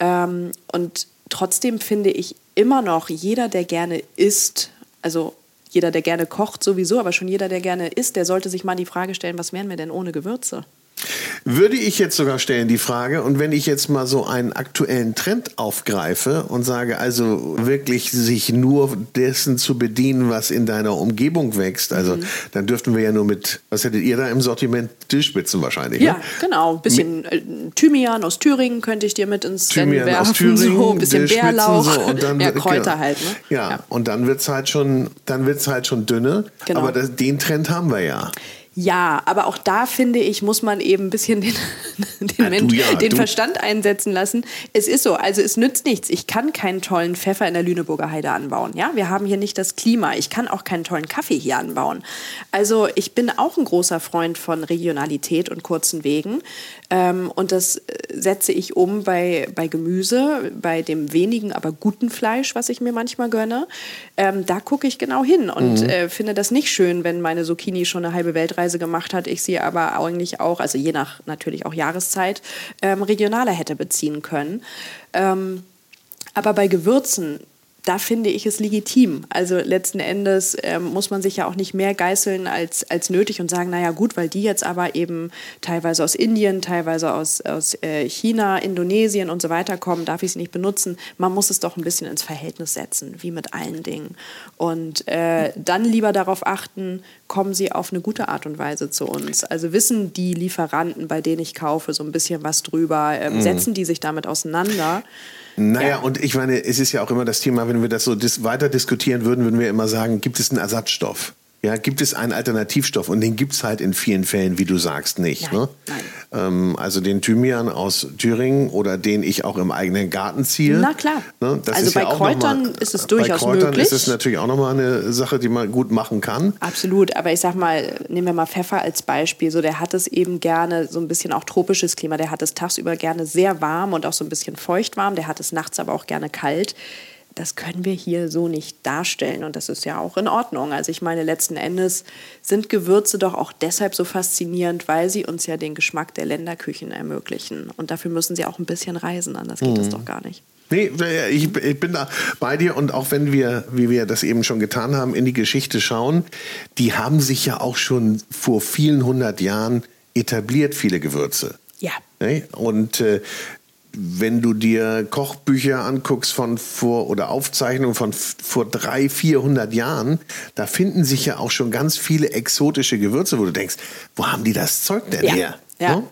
Ähm, und trotzdem finde ich immer noch, jeder, der gerne isst, also jeder, der gerne kocht sowieso, aber schon jeder, der gerne isst, der sollte sich mal die Frage stellen, was wären wir denn ohne Gewürze? Würde ich jetzt sogar stellen die Frage, und wenn ich jetzt mal so einen aktuellen Trend aufgreife und sage, also wirklich sich nur dessen zu bedienen, was in deiner Umgebung wächst, also mhm. dann dürften wir ja nur mit, was hättet ihr da im Sortiment? Tischspitzen wahrscheinlich. Ja, ne? genau. Ein bisschen äh, Thymian aus Thüringen könnte ich dir mit ins Thymian werfen. Aus Thüringen, so, ein bisschen Bärlauch. So, und dann ja, Kräuter genau. halt. Ne? Ja, ja, und dann wird es halt schon, halt schon dünne. Genau. Aber das, den Trend haben wir ja. Ja, aber auch da finde ich, muss man eben ein bisschen den, den, ja, Mensch, ja, den Verstand einsetzen lassen. Es ist so, also es nützt nichts. Ich kann keinen tollen Pfeffer in der Lüneburger Heide anbauen. Ja, wir haben hier nicht das Klima. Ich kann auch keinen tollen Kaffee hier anbauen. Also ich bin auch ein großer Freund von Regionalität und kurzen Wegen. Ähm, und das äh, setze ich um bei, bei Gemüse, bei dem wenigen, aber guten Fleisch, was ich mir manchmal gönne. Ähm, da gucke ich genau hin und mhm. äh, finde das nicht schön, wenn meine Zucchini schon eine halbe Weltreise Reise gemacht hat, ich sie aber eigentlich auch, also je nach natürlich auch Jahreszeit, ähm, regionaler hätte beziehen können. Ähm, aber bei Gewürzen da finde ich es legitim. Also letzten Endes ähm, muss man sich ja auch nicht mehr geißeln als, als nötig und sagen, naja gut, weil die jetzt aber eben teilweise aus Indien, teilweise aus, aus äh, China, Indonesien und so weiter kommen, darf ich sie nicht benutzen. Man muss es doch ein bisschen ins Verhältnis setzen, wie mit allen Dingen. Und äh, dann lieber darauf achten, kommen sie auf eine gute Art und Weise zu uns. Also wissen die Lieferanten, bei denen ich kaufe, so ein bisschen was drüber, äh, mhm. setzen die sich damit auseinander. Naja, ja. und ich meine, es ist ja auch immer das Thema, wenn wir das so dis weiter diskutieren würden, würden wir immer sagen, gibt es einen Ersatzstoff? Ja, gibt es einen Alternativstoff und den gibt es halt in vielen Fällen, wie du sagst, nicht. Nein, ne? nein. Ähm, also den Thymian aus Thüringen oder den ich auch im eigenen Garten ziehe. Na klar. Ne? also bei ja Kräutern mal, ist es durchaus möglich. Bei Kräutern möglich. ist es natürlich auch nochmal eine Sache, die man gut machen kann. Absolut, aber ich sag mal, nehmen wir mal Pfeffer als Beispiel. So, der hat es eben gerne so ein bisschen auch tropisches Klima. Der hat es tagsüber gerne sehr warm und auch so ein bisschen feucht warm. Der hat es nachts aber auch gerne kalt das können wir hier so nicht darstellen und das ist ja auch in Ordnung. Also ich meine, letzten Endes sind Gewürze doch auch deshalb so faszinierend, weil sie uns ja den Geschmack der Länderküchen ermöglichen und dafür müssen sie auch ein bisschen reisen, anders geht mhm. das doch gar nicht. Nee, ich, ich, bin da bei dir und auch wenn wir, wie wir das eben schon getan haben, in die Geschichte schauen, die haben sich ja auch schon vor vielen hundert Jahren etabliert, viele Gewürze. Ja. Und äh, wenn du dir Kochbücher anguckst von vor oder Aufzeichnungen von vor drei, vierhundert Jahren, da finden sich ja auch schon ganz viele exotische Gewürze, wo du denkst, wo haben die das Zeug denn ja. her? Ja.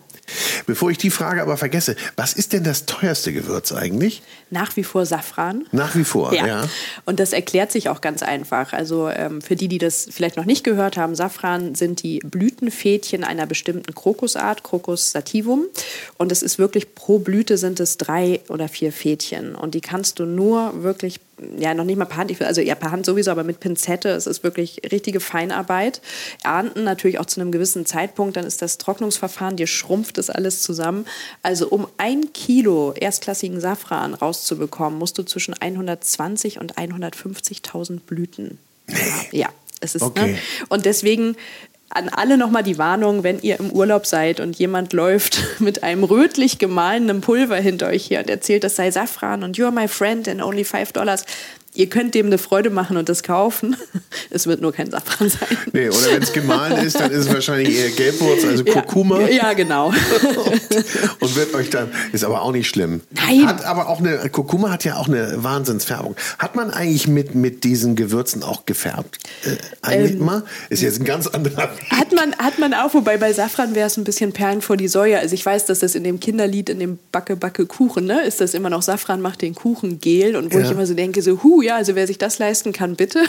Bevor ich die Frage aber vergesse, was ist denn das teuerste Gewürz eigentlich? Nach wie vor Safran. Nach wie vor, ja. ja. Und das erklärt sich auch ganz einfach. Also ähm, für die, die das vielleicht noch nicht gehört haben, Safran sind die Blütenfädchen einer bestimmten Krokusart, Crocus sativum. Und es ist wirklich pro Blüte sind es drei oder vier Fädchen. Und die kannst du nur wirklich ja, noch nicht mal per Hand, also ja, per Hand sowieso, aber mit Pinzette. Es ist wirklich richtige Feinarbeit. Ernten natürlich auch zu einem gewissen Zeitpunkt, dann ist das Trocknungsverfahren, dir schrumpft das alles zusammen. Also um ein Kilo erstklassigen Safran rauszubekommen, musst du zwischen 120 und 150.000 Blüten. Ja, es ist, ne? okay. ne? Und deswegen an alle nochmal die Warnung, wenn ihr im Urlaub seid und jemand läuft mit einem rötlich gemahlenen Pulver hinter euch hier und erzählt, das sei Safran und you're my friend and only five dollars ihr könnt dem eine Freude machen und das kaufen. Es wird nur kein Safran sein. Nee, oder wenn es gemahlen ist, dann ist es wahrscheinlich eher Gelbwurz, also Kurkuma. Ja, ja genau. und, und, wird euch dann, ist aber auch nicht schlimm. Nein. Hat aber auch eine, Kurkuma hat ja auch eine Wahnsinnsfärbung. Hat man eigentlich mit, mit diesen Gewürzen auch gefärbt? Äh, eigentlich ähm, mal? Ist jetzt ein ganz anderer Hat man, hat man auch, wobei bei Safran wäre es ein bisschen Perlen vor die Säue. Also ich weiß, dass das in dem Kinderlied, in dem Backe, Backe, Kuchen, ne, ist das immer noch Safran macht den Kuchen gel und wo ja. ich immer so denke, so, hu, ja, also wer sich das leisten kann, bitte.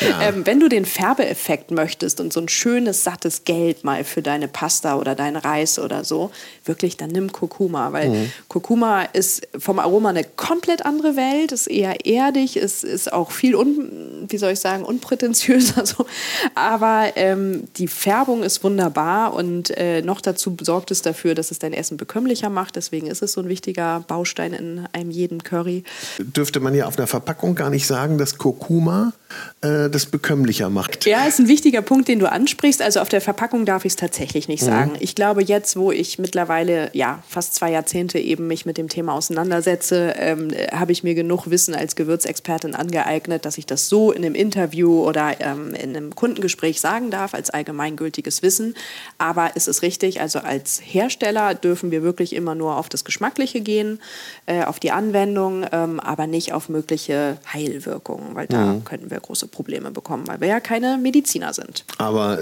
Ja. Ähm, wenn du den Färbeeffekt möchtest und so ein schönes, sattes Gelb mal für deine Pasta oder deinen Reis oder so, wirklich, dann nimm Kurkuma, weil mhm. Kurkuma ist vom Aroma eine komplett andere Welt, ist eher erdig, ist, ist auch viel, un, wie soll ich sagen, unprätentiöser so. Aber ähm, die Färbung ist wunderbar und äh, noch dazu sorgt es dafür, dass es dein Essen bekömmlicher macht. Deswegen ist es so ein wichtiger Baustein in einem jeden Curry. Dürfte man ja auf einer Verpackung gar nicht sagen, dass Kurkuma äh, das bekömmlicher macht. Ja, ist ein wichtiger Punkt, den du ansprichst. Also auf der Verpackung darf ich es tatsächlich nicht mhm. sagen. Ich glaube, jetzt, wo ich mittlerweile ja fast zwei Jahrzehnte eben mich mit dem Thema auseinandersetze, ähm, habe ich mir genug Wissen als Gewürzexpertin angeeignet, dass ich das so in einem Interview oder ähm, in einem Kundengespräch sagen darf, als allgemeingültiges Wissen. Aber es ist richtig, also als Hersteller dürfen wir wirklich immer nur auf das Geschmackliche gehen, äh, auf die Anwendung, ähm, aber nicht auf mögliche Heilwirkungen, weil da mhm. könnten wir große Probleme bekommen, weil wir ja keine Mediziner sind. Aber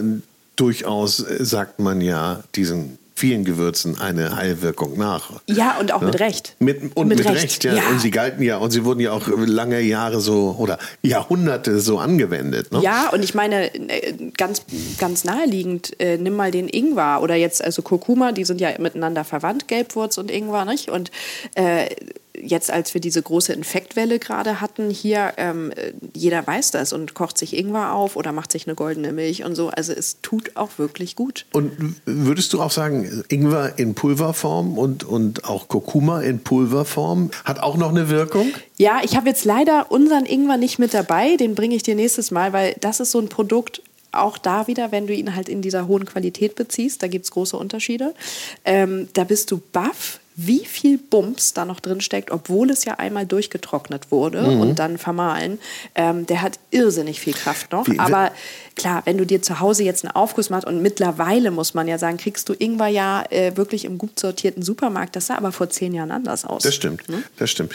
durchaus sagt man ja diesen vielen Gewürzen eine Heilwirkung nach. Ja, und auch ja? mit Recht. Mit, und mit, mit Recht, Recht ja. ja. Und sie galten ja, und sie wurden ja auch lange Jahre so oder Jahrhunderte so angewendet. Ne? Ja, und ich meine, äh, ganz, ganz naheliegend, äh, nimm mal den Ingwer oder jetzt also Kurkuma, die sind ja miteinander verwandt, Gelbwurz und Ingwer, nicht? Und äh, jetzt, als wir diese große Infektwelle gerade hatten, hier, ähm, jeder weiß das und kocht sich Ingwer auf oder macht sich eine goldene Milch und so. Also es tut auch wirklich gut. Und würdest du auch sagen, Ingwer in Pulverform und, und auch Kurkuma in Pulverform hat auch noch eine Wirkung? Ja, ich habe jetzt leider unseren Ingwer nicht mit dabei. Den bringe ich dir nächstes Mal, weil das ist so ein Produkt, auch da wieder, wenn du ihn halt in dieser hohen Qualität beziehst, da gibt es große Unterschiede. Ähm, da bist du baff, wie viel Bums da noch drin steckt, obwohl es ja einmal durchgetrocknet wurde mhm. und dann vermahlen. Ähm, der hat irrsinnig viel Kraft noch. Wie, aber klar, wenn du dir zu Hause jetzt einen Aufguss machst und mittlerweile muss man ja sagen, kriegst du Ingwer ja äh, wirklich im gut sortierten Supermarkt. Das sah aber vor zehn Jahren anders aus. Das stimmt, hm? das stimmt.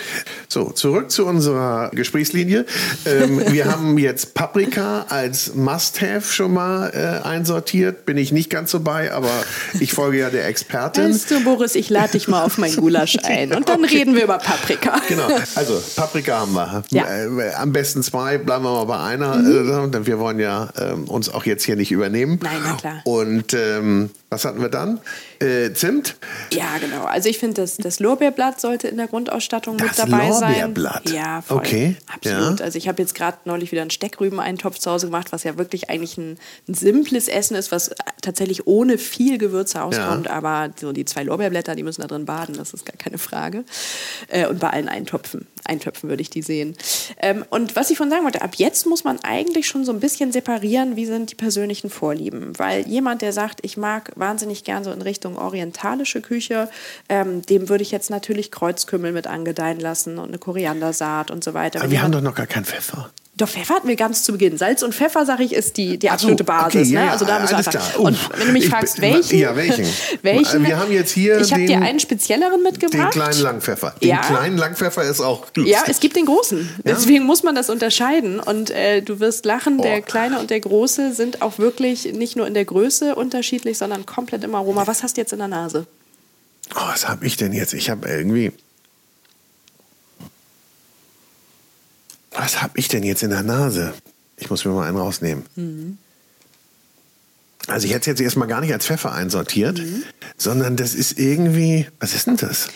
So, zurück zu unserer Gesprächslinie. Ähm, wir haben jetzt Paprika als Must-Have schon mal äh, einsortiert. Bin ich nicht ganz so bei, aber ich folge ja der Expertin. Weißt du, Boris, ich lade dich mal auf mein Gulasch ein und dann okay. reden wir über Paprika. Genau, also Paprika haben wir. Ja. Äh, am besten zwei, bleiben wir mal bei einer. Mhm. Äh, wir wollen ja äh, uns auch jetzt hier nicht übernehmen. Nein, na klar. Und ähm, was hatten wir dann? Äh, Zimt? Ja, genau. Also ich finde, das, das Lorbeerblatt sollte in der Grundausstattung das mit dabei sein. Lorbeerblatt? Ja, voll. Okay. Absolut. Ja. Also ich habe jetzt gerade neulich wieder einen Steckrüben-Eintopf zu Hause gemacht, was ja wirklich eigentlich ein, ein, simples Essen ist, was tatsächlich ohne viel Gewürze auskommt. Ja. Aber so die zwei Lorbeerblätter, die müssen da drin baden, das ist gar keine Frage. Äh, und bei allen Eintöpfen, Eintöpfen würde ich die sehen. Ähm, und was ich von sagen wollte, ab jetzt muss man eigentlich schon so ein bisschen separieren, wie sind die persönlichen Vorlieben. Weil jemand, der sagt, ich mag wahnsinnig gern so in Richtung orientalische Küche. Ähm, dem würde ich jetzt natürlich Kreuzkümmel mit angedeihen lassen und eine Koriandersaat und so weiter. Aber wir haben doch noch gar keinen Pfeffer. Doch, Pfeffer hatten wir ganz zu Beginn. Salz und Pfeffer, sage ich, ist die, die absolute so, Basis. Okay, ja, ne? Also da müssen wir einfach. Und wenn du mich fragst, welchen? Ja, welchen? welchen? Wir haben jetzt hier. Ich habe dir einen spezielleren mitgebracht. Den kleinen Langpfeffer. Den ja. kleinen Langpfeffer ist auch. Lustig. Ja, es gibt den großen. Deswegen muss man das unterscheiden. Und äh, du wirst lachen, oh. der kleine und der große sind auch wirklich nicht nur in der Größe unterschiedlich, sondern komplett im Aroma. Was hast du jetzt in der Nase? Oh, was habe ich denn jetzt? Ich habe irgendwie. Was habe ich denn jetzt in der Nase? Ich muss mir mal einen rausnehmen. Mhm. Also ich hätte es jetzt erstmal gar nicht als Pfeffer einsortiert, mhm. sondern das ist irgendwie. Was ist denn das?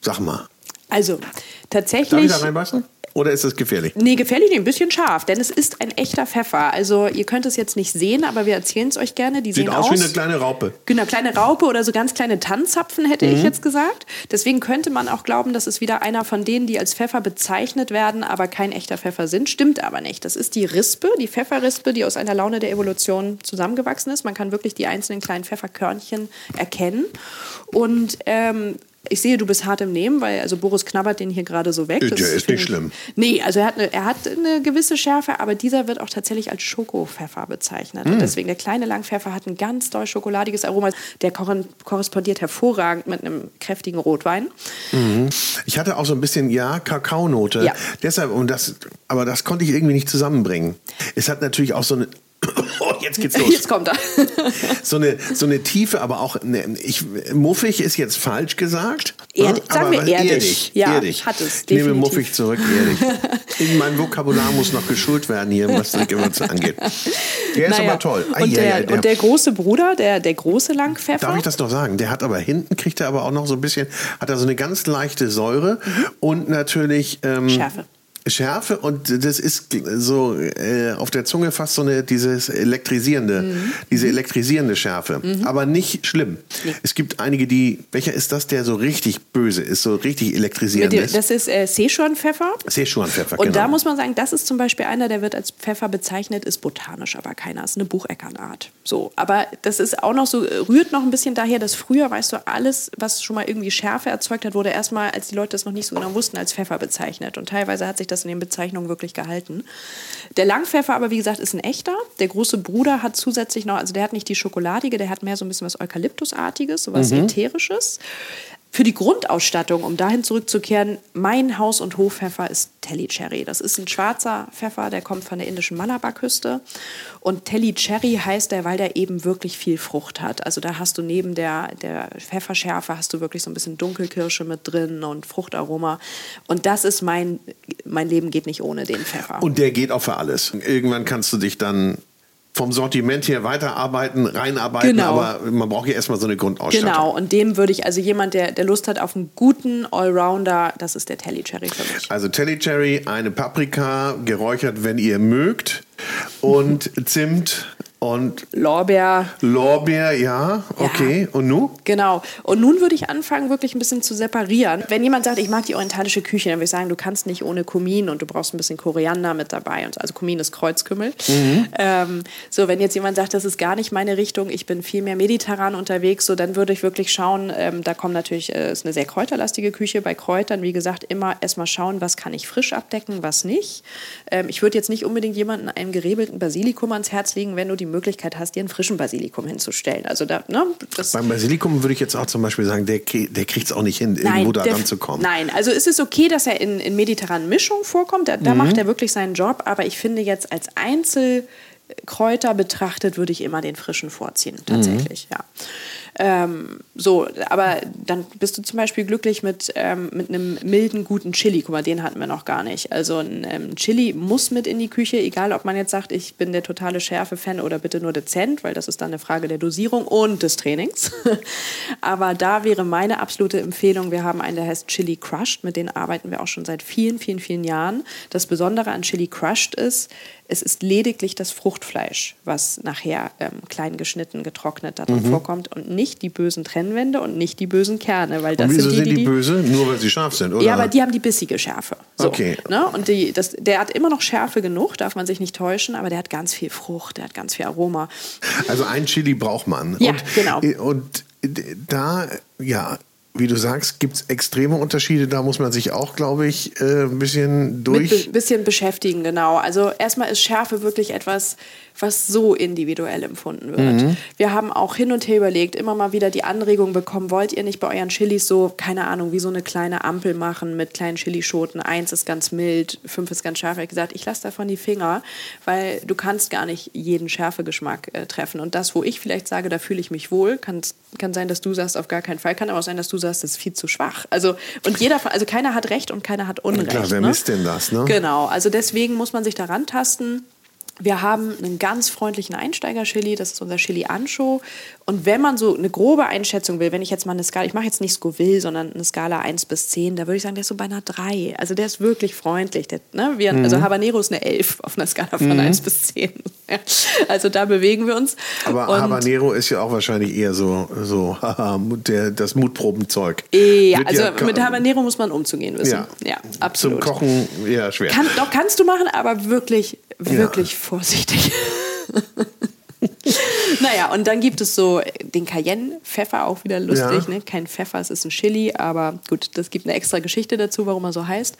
Sag mal. Also tatsächlich. Darf ich da reinbeißen? Oder ist es gefährlich? Nee, gefährlich, nee, ein bisschen scharf, denn es ist ein echter Pfeffer. Also ihr könnt es jetzt nicht sehen, aber wir erzählen es euch gerne. Die Sieht sehen aus, aus wie eine kleine Raupe. Genau, kleine Raupe oder so ganz kleine Tannzapfen, hätte mhm. ich jetzt gesagt. Deswegen könnte man auch glauben, das ist wieder einer von denen, die als Pfeffer bezeichnet werden, aber kein echter Pfeffer sind. Stimmt aber nicht. Das ist die Rispe, die Pfefferrispe, die aus einer Laune der Evolution zusammengewachsen ist. Man kann wirklich die einzelnen kleinen Pfefferkörnchen erkennen. Und ähm, ich sehe, du bist hart im Nehmen, weil also Boris knabbert den hier gerade so weg. Das der ist nicht schlimm. Nee, also er hat, eine, er hat eine gewisse Schärfe, aber dieser wird auch tatsächlich als Schokopfeffer bezeichnet. Mm. Und deswegen der kleine Langpfeffer hat ein ganz doll schokoladiges Aroma. Der korrespondiert hervorragend mit einem kräftigen Rotwein. Mhm. Ich hatte auch so ein bisschen, ja, Kakaonote. Ja. Deshalb, und das, aber das konnte ich irgendwie nicht zusammenbringen. Es hat natürlich auch so eine Oh, jetzt geht's los. Jetzt kommt er. so, eine, so eine Tiefe, aber auch, ne, ich, muffig ist jetzt falsch gesagt. Erd, sagen wir erdig. erdig. Ja, erdig. hat es. Ich nehme muffig zurück, erdig. mein Vokabular muss noch geschult werden hier, was die Gewürze angeht. Der ist naja, aber toll. und, der, der, und der große Bruder, der, der große Langpfeffer. Darf ich das noch sagen? Der hat aber hinten, kriegt er aber auch noch so ein bisschen, hat er so eine ganz leichte Säure mhm. und natürlich... Ähm, Schärfe. Schärfe und das ist so äh, auf der Zunge fast so eine dieses elektrisierende, mhm. diese elektrisierende Schärfe, mhm. aber nicht schlimm. Nee. Es gibt einige, die, welcher ist das, der so richtig böse ist, so richtig elektrisierend ist? Das ist äh, Sichuan-Pfeffer. Sichuan-Pfeffer, genau. Und da muss man sagen, das ist zum Beispiel einer, der wird als Pfeffer bezeichnet, ist botanisch, aber keiner, ist eine Bucheckernart. So, aber das ist auch noch so, rührt noch ein bisschen daher, dass früher, weißt du, alles, was schon mal irgendwie Schärfe erzeugt hat, wurde erstmal, als die Leute das noch nicht so genau wussten, als Pfeffer bezeichnet. Und teilweise hat sich das das in den Bezeichnungen wirklich gehalten. Der Langpfeffer aber, wie gesagt, ist ein echter. Der große Bruder hat zusätzlich noch, also der hat nicht die schokoladige, der hat mehr so ein bisschen was Eukalyptusartiges, so was mhm. Ätherisches. Für die Grundausstattung, um dahin zurückzukehren, mein Haus- und Hofpfeffer ist Telly Cherry. Das ist ein schwarzer Pfeffer, der kommt von der indischen Malabarküste. Und Telly Cherry heißt der, weil der eben wirklich viel Frucht hat. Also da hast du neben der, der Pfefferschärfe hast du wirklich so ein bisschen Dunkelkirsche mit drin und Fruchtaroma. Und das ist mein, mein Leben geht nicht ohne den Pfeffer. Und der geht auch für alles. Irgendwann kannst du dich dann vom Sortiment her weiterarbeiten, reinarbeiten, genau. aber man braucht ja erstmal so eine Grundausstattung. Genau, und dem würde ich, also jemand, der, der Lust hat auf einen guten Allrounder, das ist der Telly Cherry für mich. Also Telly Cherry, eine Paprika, geräuchert, wenn ihr mögt, und Zimt, und Lorbeer. Lorbeer, ja, okay. Ja. Und nun? Genau. Und nun würde ich anfangen, wirklich ein bisschen zu separieren. Wenn jemand sagt, ich mag die orientalische Küche, dann würde ich sagen, du kannst nicht ohne Kumin und du brauchst ein bisschen Koriander mit dabei. Und so. Also Kumin ist Kreuzkümmel. Mhm. Ähm, so, wenn jetzt jemand sagt, das ist gar nicht meine Richtung, ich bin viel mehr mediterran unterwegs, so dann würde ich wirklich schauen, ähm, da kommt natürlich, äh, ist eine sehr kräuterlastige Küche. Bei Kräutern, wie gesagt, immer erstmal schauen, was kann ich frisch abdecken, was nicht. Ähm, ich würde jetzt nicht unbedingt jemanden einem gerebelten Basilikum ans Herz legen, wenn du die Möglichkeit hast, dir einen frischen Basilikum hinzustellen. Also da, ne, Beim Basilikum würde ich jetzt auch zum Beispiel sagen, der, der kriegt es auch nicht hin, nein, irgendwo da ranzukommen. Nein, also es ist okay, dass er in, in mediterranen Mischungen vorkommt. Da, da mhm. macht er wirklich seinen Job. Aber ich finde jetzt als Einzelkräuter betrachtet, würde ich immer den frischen vorziehen, tatsächlich, mhm. ja. Ähm, so, aber dann bist du zum Beispiel glücklich mit, ähm, mit einem milden, guten Chili. Guck mal, den hatten wir noch gar nicht. Also ein ähm, Chili muss mit in die Küche, egal ob man jetzt sagt, ich bin der totale Schärfe-Fan oder bitte nur dezent, weil das ist dann eine Frage der Dosierung und des Trainings. aber da wäre meine absolute Empfehlung, wir haben einen, der heißt Chili Crushed, mit dem arbeiten wir auch schon seit vielen, vielen, vielen Jahren. Das Besondere an Chili Crushed ist, es ist lediglich das Fruchtfleisch, was nachher ähm, klein geschnitten, getrocknet darin mhm. vorkommt und nicht die bösen Trennwände und nicht die bösen Kerne. Weil das und wieso sind die, die, die böse? Nur weil sie scharf sind, oder? Ja, aber die haben die bissige Schärfe. So, okay. Ne? Und die, das, der hat immer noch Schärfe genug, darf man sich nicht täuschen, aber der hat ganz viel Frucht, der hat ganz viel Aroma. Also ein Chili braucht man. Ja, und, genau. Und da, ja, wie du sagst, gibt es extreme Unterschiede. Da muss man sich auch, glaube ich, äh, ein bisschen durch. Ein be bisschen beschäftigen, genau. Also erstmal ist Schärfe wirklich etwas, was so individuell empfunden wird. Mhm. Wir haben auch hin und her überlegt, immer mal wieder die Anregung bekommen, wollt ihr nicht bei euren Chilis so, keine Ahnung, wie so eine kleine Ampel machen mit kleinen Chilischoten. Eins ist ganz mild, fünf ist ganz scharf. Ich habe gesagt, ich lasse davon die Finger, weil du kannst gar nicht jeden Schärfegeschmack äh, treffen. Und das, wo ich vielleicht sage, da fühle ich mich wohl, kann, kann sein, dass du sagst, auf gar keinen Fall. Kann aber auch sein, dass du sagst, das ist viel zu schwach. Also, und jeder, also keiner hat Recht und keiner hat Unrecht. Klar, wer ne? misst denn das, ne? Genau, also deswegen muss man sich daran tasten. Wir haben einen ganz freundlichen Einsteiger-Chili, das ist unser Chili Ancho. Und wenn man so eine grobe Einschätzung will, wenn ich jetzt mal eine Skala, ich mache jetzt nicht Scoville, sondern eine Skala 1 bis 10, da würde ich sagen, der ist so bei einer 3. Also der ist wirklich freundlich. Der, ne? Wir, also mhm. Also Habanero ist eine 11 auf einer Skala von mhm. 1 bis 10. also da bewegen wir uns. Aber Und Habanero ist ja auch wahrscheinlich eher so, so der, das Mutprobenzeug. Ja, also ja, mit Habanero muss man umzugehen wissen. Ja, ja absolut. Zum Kochen eher schwer. Kann, doch, kannst du machen, aber wirklich, wirklich ja. Vorsichtig. naja, und dann gibt es so den Cayenne-Pfeffer, auch wieder lustig. Ja. Ne? Kein Pfeffer, es ist ein Chili, aber gut, das gibt eine extra Geschichte dazu, warum er so heißt.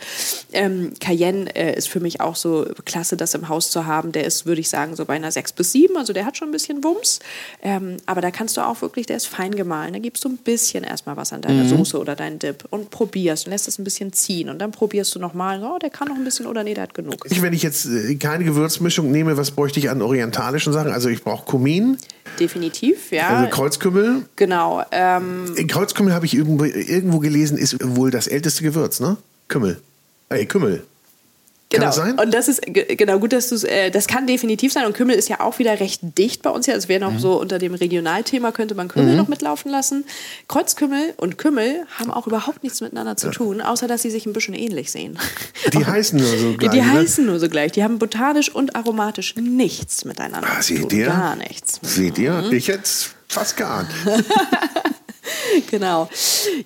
Ähm, Cayenne äh, ist für mich auch so klasse, das im Haus zu haben. Der ist, würde ich sagen, so bei einer 6 bis 7, also der hat schon ein bisschen Wumms. Ähm, aber da kannst du auch wirklich, der ist fein gemahlen. Da gibst du ein bisschen erstmal was an deine mhm. Soße oder deinen Dip und probierst und lässt es ein bisschen ziehen. Und dann probierst du nochmal, oh, der kann noch ein bisschen oder nee, der hat genug. Ich, wenn ich jetzt äh, keine Gewürzmischung nehme, was bräuchte ich an orientalischen Sachen? Also ich brauche Kumin. Definitiv, ja. Also Kreuzkümmel. Genau. Ähm, Kreuzkümmel habe ich irgendwo, irgendwo gelesen, ist wohl das älteste Gewürz, ne? Kümmel. Ey, Kümmel. Genau. Kann das sein? Und das ist genau gut, dass du äh, das kann definitiv sein. Und Kümmel ist ja auch wieder recht dicht bei uns hier. Es wäre noch mhm. so unter dem Regionalthema könnte man Kümmel mhm. noch mitlaufen lassen. Kreuzkümmel und Kümmel haben auch überhaupt nichts miteinander zu tun, außer dass sie sich ein bisschen ähnlich sehen. Die heißen nur so gleich. Die, die heißen nur so gleich. Die haben botanisch und aromatisch nichts miteinander ah, zu tun. Ihr? Gar nichts. Seht ihr? Mhm. Ich hätte es fast geahnt. genau.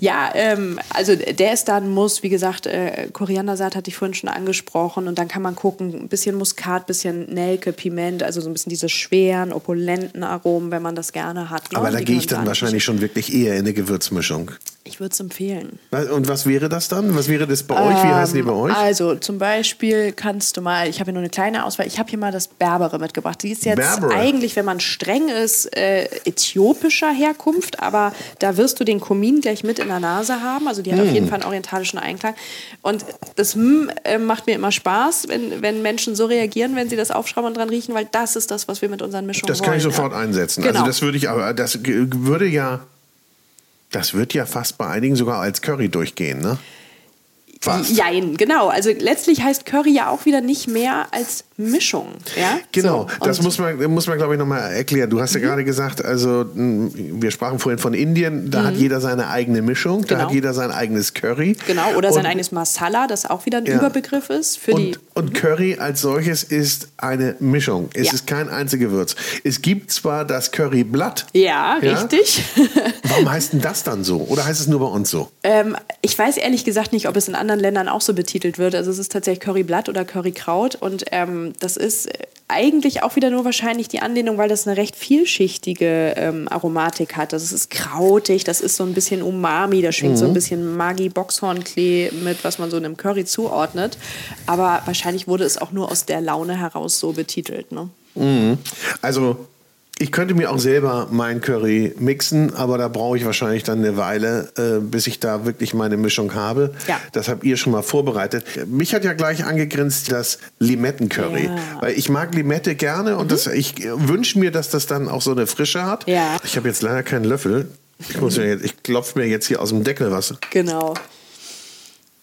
Ja, ähm, also der ist dann Muss, wie gesagt, äh, Koriandersaat hatte ich vorhin schon angesprochen und dann kann man gucken, ein bisschen Muskat, ein bisschen Nelke, Piment, also so ein bisschen diese schweren, opulenten Aromen, wenn man das gerne hat. Ne? Aber da gehe ich dann wahrscheinlich schon wirklich eher in eine Gewürzmischung. Ich würde es empfehlen. Und was wäre das dann? Was wäre das bei ähm, euch? Wie heißen die bei euch? Also zum Beispiel kannst du mal, ich habe hier nur eine kleine Auswahl, ich habe hier mal das Berbere mitgebracht. Die ist jetzt Berbere. eigentlich, wenn man streng ist, äh, äthiopischer Herkunft, aber da wirst du den Kumin gleich mit in der Nase haben. Also die hat hm. auf jeden Fall einen orientalischen Einklang. Und das hm, äh, macht mir immer Spaß, wenn, wenn Menschen so reagieren, wenn sie das aufschrauben und dran riechen, weil das ist das, was wir mit unseren Mischungen Das kann wollen, ich sofort ja. einsetzen. Also genau. Also das würde ich aber, das würde ja das wird ja fast bei einigen sogar als Curry durchgehen, ne? Fast. Jein, genau. Also letztlich heißt Curry ja auch wieder nicht mehr als Mischung. Ja? Genau, so, das muss man, muss man glaube ich, nochmal erklären. Du hast ja mhm. gerade gesagt, also wir sprachen vorhin von Indien, da mhm. hat jeder seine eigene Mischung, da genau. hat jeder sein eigenes Curry. Genau, oder und, sein eigenes Masala, das auch wieder ein ja. Überbegriff ist. Für und, die und Curry als solches ist eine Mischung. Es ja. ist kein einziges Gewürz. Es gibt zwar das Curryblatt. Ja, ja, richtig. Warum heißt denn das dann so? Oder heißt es nur bei uns so? Ähm, ich weiß ehrlich gesagt nicht, ob es in anderen Ländern auch so betitelt wird. Also es ist tatsächlich Curryblatt oder Currykraut und ähm, das ist eigentlich auch wieder nur wahrscheinlich die Anlehnung, weil das eine recht vielschichtige ähm, Aromatik hat. Das ist krautig, das ist so ein bisschen Umami, da schwingt mhm. so ein mhm. bisschen Maggi Boxhornklee mit, was man so einem Curry zuordnet. Aber wahrscheinlich wurde es auch nur aus der Laune heraus so betitelt. Ne? Mhm. Also ich könnte mir auch selber mein Curry mixen, aber da brauche ich wahrscheinlich dann eine Weile, äh, bis ich da wirklich meine Mischung habe. Ja. Das habt ihr schon mal vorbereitet. Mich hat ja gleich angegrinst das Limettencurry. Ja. Weil ich mag Limette gerne und mhm. das, ich wünsche mir, dass das dann auch so eine Frische hat. Ja. Ich habe jetzt leider keinen Löffel. Ich, muss mir jetzt, ich klopfe mir jetzt hier aus dem Deckel was. Genau.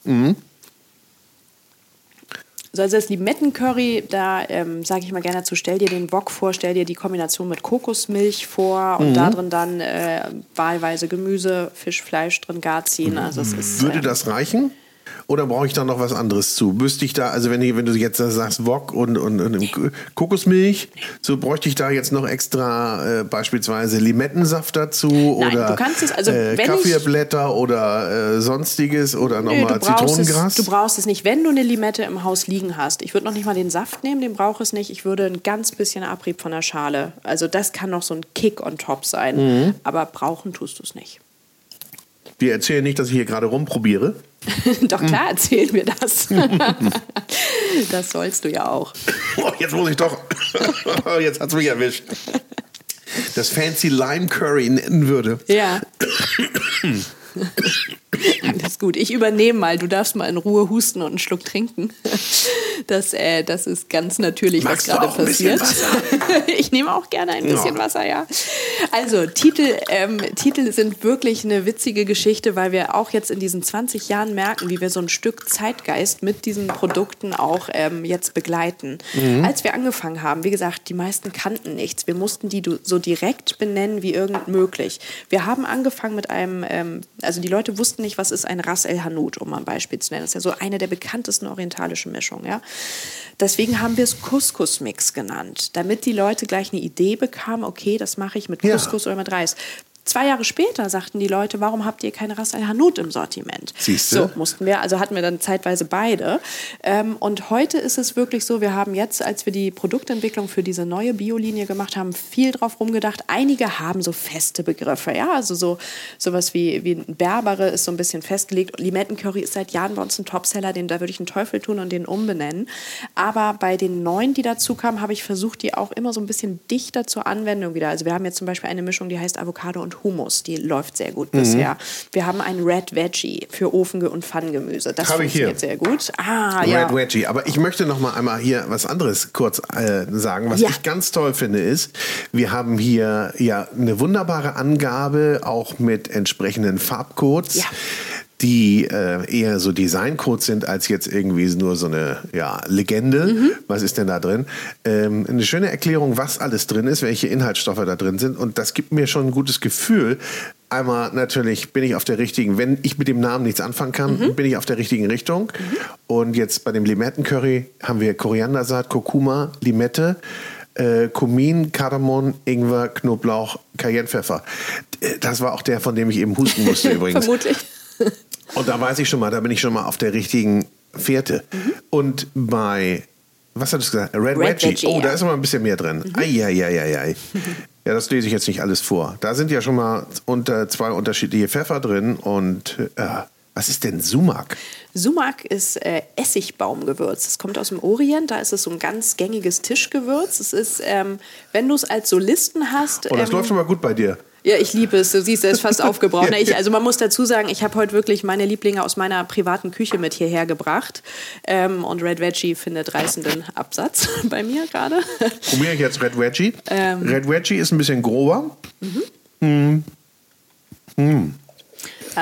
Mhm. So, also das Limettencurry, da ähm, sage ich mal gerne dazu, stell dir den Wok vor, stell dir die Kombination mit Kokosmilch vor und mhm. da drin dann äh, wahlweise Gemüse, Fisch, Fleisch drin gar ziehen. Also es ist, Würde äh, das reichen? Oder brauche ich da noch was anderes zu? Müsste ich da, also wenn, ich, wenn du jetzt sagst Wok und, und, und. Kokosmilch, so bräuchte ich da jetzt noch extra äh, beispielsweise Limettensaft dazu Nein, oder du kannst es, also, äh, Kaffeeblätter ich, oder äh, sonstiges oder nochmal Zitronengras? Es, du brauchst es nicht, wenn du eine Limette im Haus liegen hast. Ich würde noch nicht mal den Saft nehmen, den brauche ich nicht. Ich würde ein ganz bisschen Abrieb von der Schale. Also das kann noch so ein Kick on top sein. Mhm. Aber brauchen tust du es nicht. Wir erzählen nicht, dass ich hier gerade rumprobiere. Doch klar, erzählen wir das. das sollst du ja auch. Oh, jetzt muss ich doch. Jetzt hat's mich erwischt. Das Fancy Lime Curry nennen würde. Ja. Alles gut. Ich übernehme mal. Du darfst mal in Ruhe husten und einen Schluck trinken. Das, äh, das ist ganz natürlich, Magst was gerade passiert. ich nehme auch gerne ein bisschen Ja. Wasser, ja. Also, Titel, ähm, Titel sind wirklich eine witzige Geschichte, weil wir auch jetzt in diesen 20 Jahren merken, wie wir so ein Stück Zeitgeist mit diesen Produkten auch ähm, jetzt begleiten. Als wir angefangen haben, wie gesagt, die meisten kannten nichts. Wir mussten die so direkt benennen wie irgend möglich. Wir haben angefangen mit einem, ähm, also die Leute wussten nicht, was ist ein Ras El Hanout, um mal ein Beispiel zu nennen. Das ist ja so eine der bekanntesten orientalischen Mischungen. Ja? Deswegen haben wir es Couscous-Mix genannt, damit die Leute gleich eine Idee bekamen, okay, das mache ich mit Ja. Couscous oder mit Reis. Zwei Jahre später sagten die Leute, warum habt ihr keine Ras Al Hanout im Sortiment? Siehste. So mussten wir, also hatten wir dann zeitweise beide. Ähm, und heute ist es wirklich so, wir haben jetzt, als wir die Produktentwicklung für diese neue Biolinie gemacht haben, viel drauf rumgedacht. Einige haben so feste Begriffe, ja, also so sowas wie, wie ein Berbere ist so ein bisschen festgelegt. Limettencurry ist seit Jahren bei uns ein Topseller, den da würde ich einen Teufel tun und den umbenennen. Aber bei den neuen, die dazu kamen, habe ich versucht, die auch immer so ein bisschen dichter zur Anwendung wieder. Also wir haben jetzt zum Beispiel eine Mischung, die heißt Avocado und Hummus, die läuft sehr gut Mhm. bisher. Wir haben ein Red Veggie für Ofenge- und Pfanngemüse. Das hier. funktioniert sehr gut. Ah, Red ja. Wedgie. Aber ich möchte noch mal einmal hier was anderes kurz äh, sagen. Was Ja. ich ganz toll finde, ist, wir haben hier ja eine wunderbare Angabe, auch mit entsprechenden Farbcodes. Ja. Die äh, eher so Designcodes sind als jetzt irgendwie nur so eine ja, Legende. Mhm. Was ist denn da drin? Ähm, eine schöne Erklärung, was alles drin ist, welche Inhaltsstoffe da drin sind. Und das gibt mir schon ein gutes Gefühl. Einmal natürlich bin ich auf der richtigen, wenn ich mit dem Namen nichts anfangen kann, Mhm. bin ich auf der richtigen Richtung. Und jetzt bei dem Limettencurry haben wir Koriandersaat, Kurkuma, Limette, äh, Kumin, Kardamom, Ingwer, Knoblauch, Cayennepfeffer. Äh, Das war auch der, von dem ich eben husten musste übrigens. Vermutlich. Und da weiß ich schon mal, da bin ich schon mal auf der richtigen Fährte. Und bei, was hattest du gesagt? Red, Red Veggie. Veggie, Oh, da ist noch mal ein bisschen mehr drin. Eieieiei. Ja, das lese ich jetzt nicht alles vor. Da sind ja schon mal unter zwei unterschiedliche Pfeffer drin. Und äh, was ist denn Sumak? Sumak ist äh, Essigbaumgewürz. Das kommt aus dem Orient. Da ist es so ein ganz gängiges Tischgewürz. Es ist, ähm, wenn du es als Solisten hast. Oh, das ähm, läuft schon mal gut bei dir. Ja, ich liebe es. Du siehst, er ist fast aufgebraucht. Ich, also man muss dazu sagen, ich habe heute wirklich meine Lieblinge aus meiner privaten Küche mit hierher gebracht. Ähm, und Red Veggie findet reißenden Absatz bei mir gerade. Probiere ich jetzt Red Veggie. Ähm. Red Veggie ist ein bisschen grober. Ja,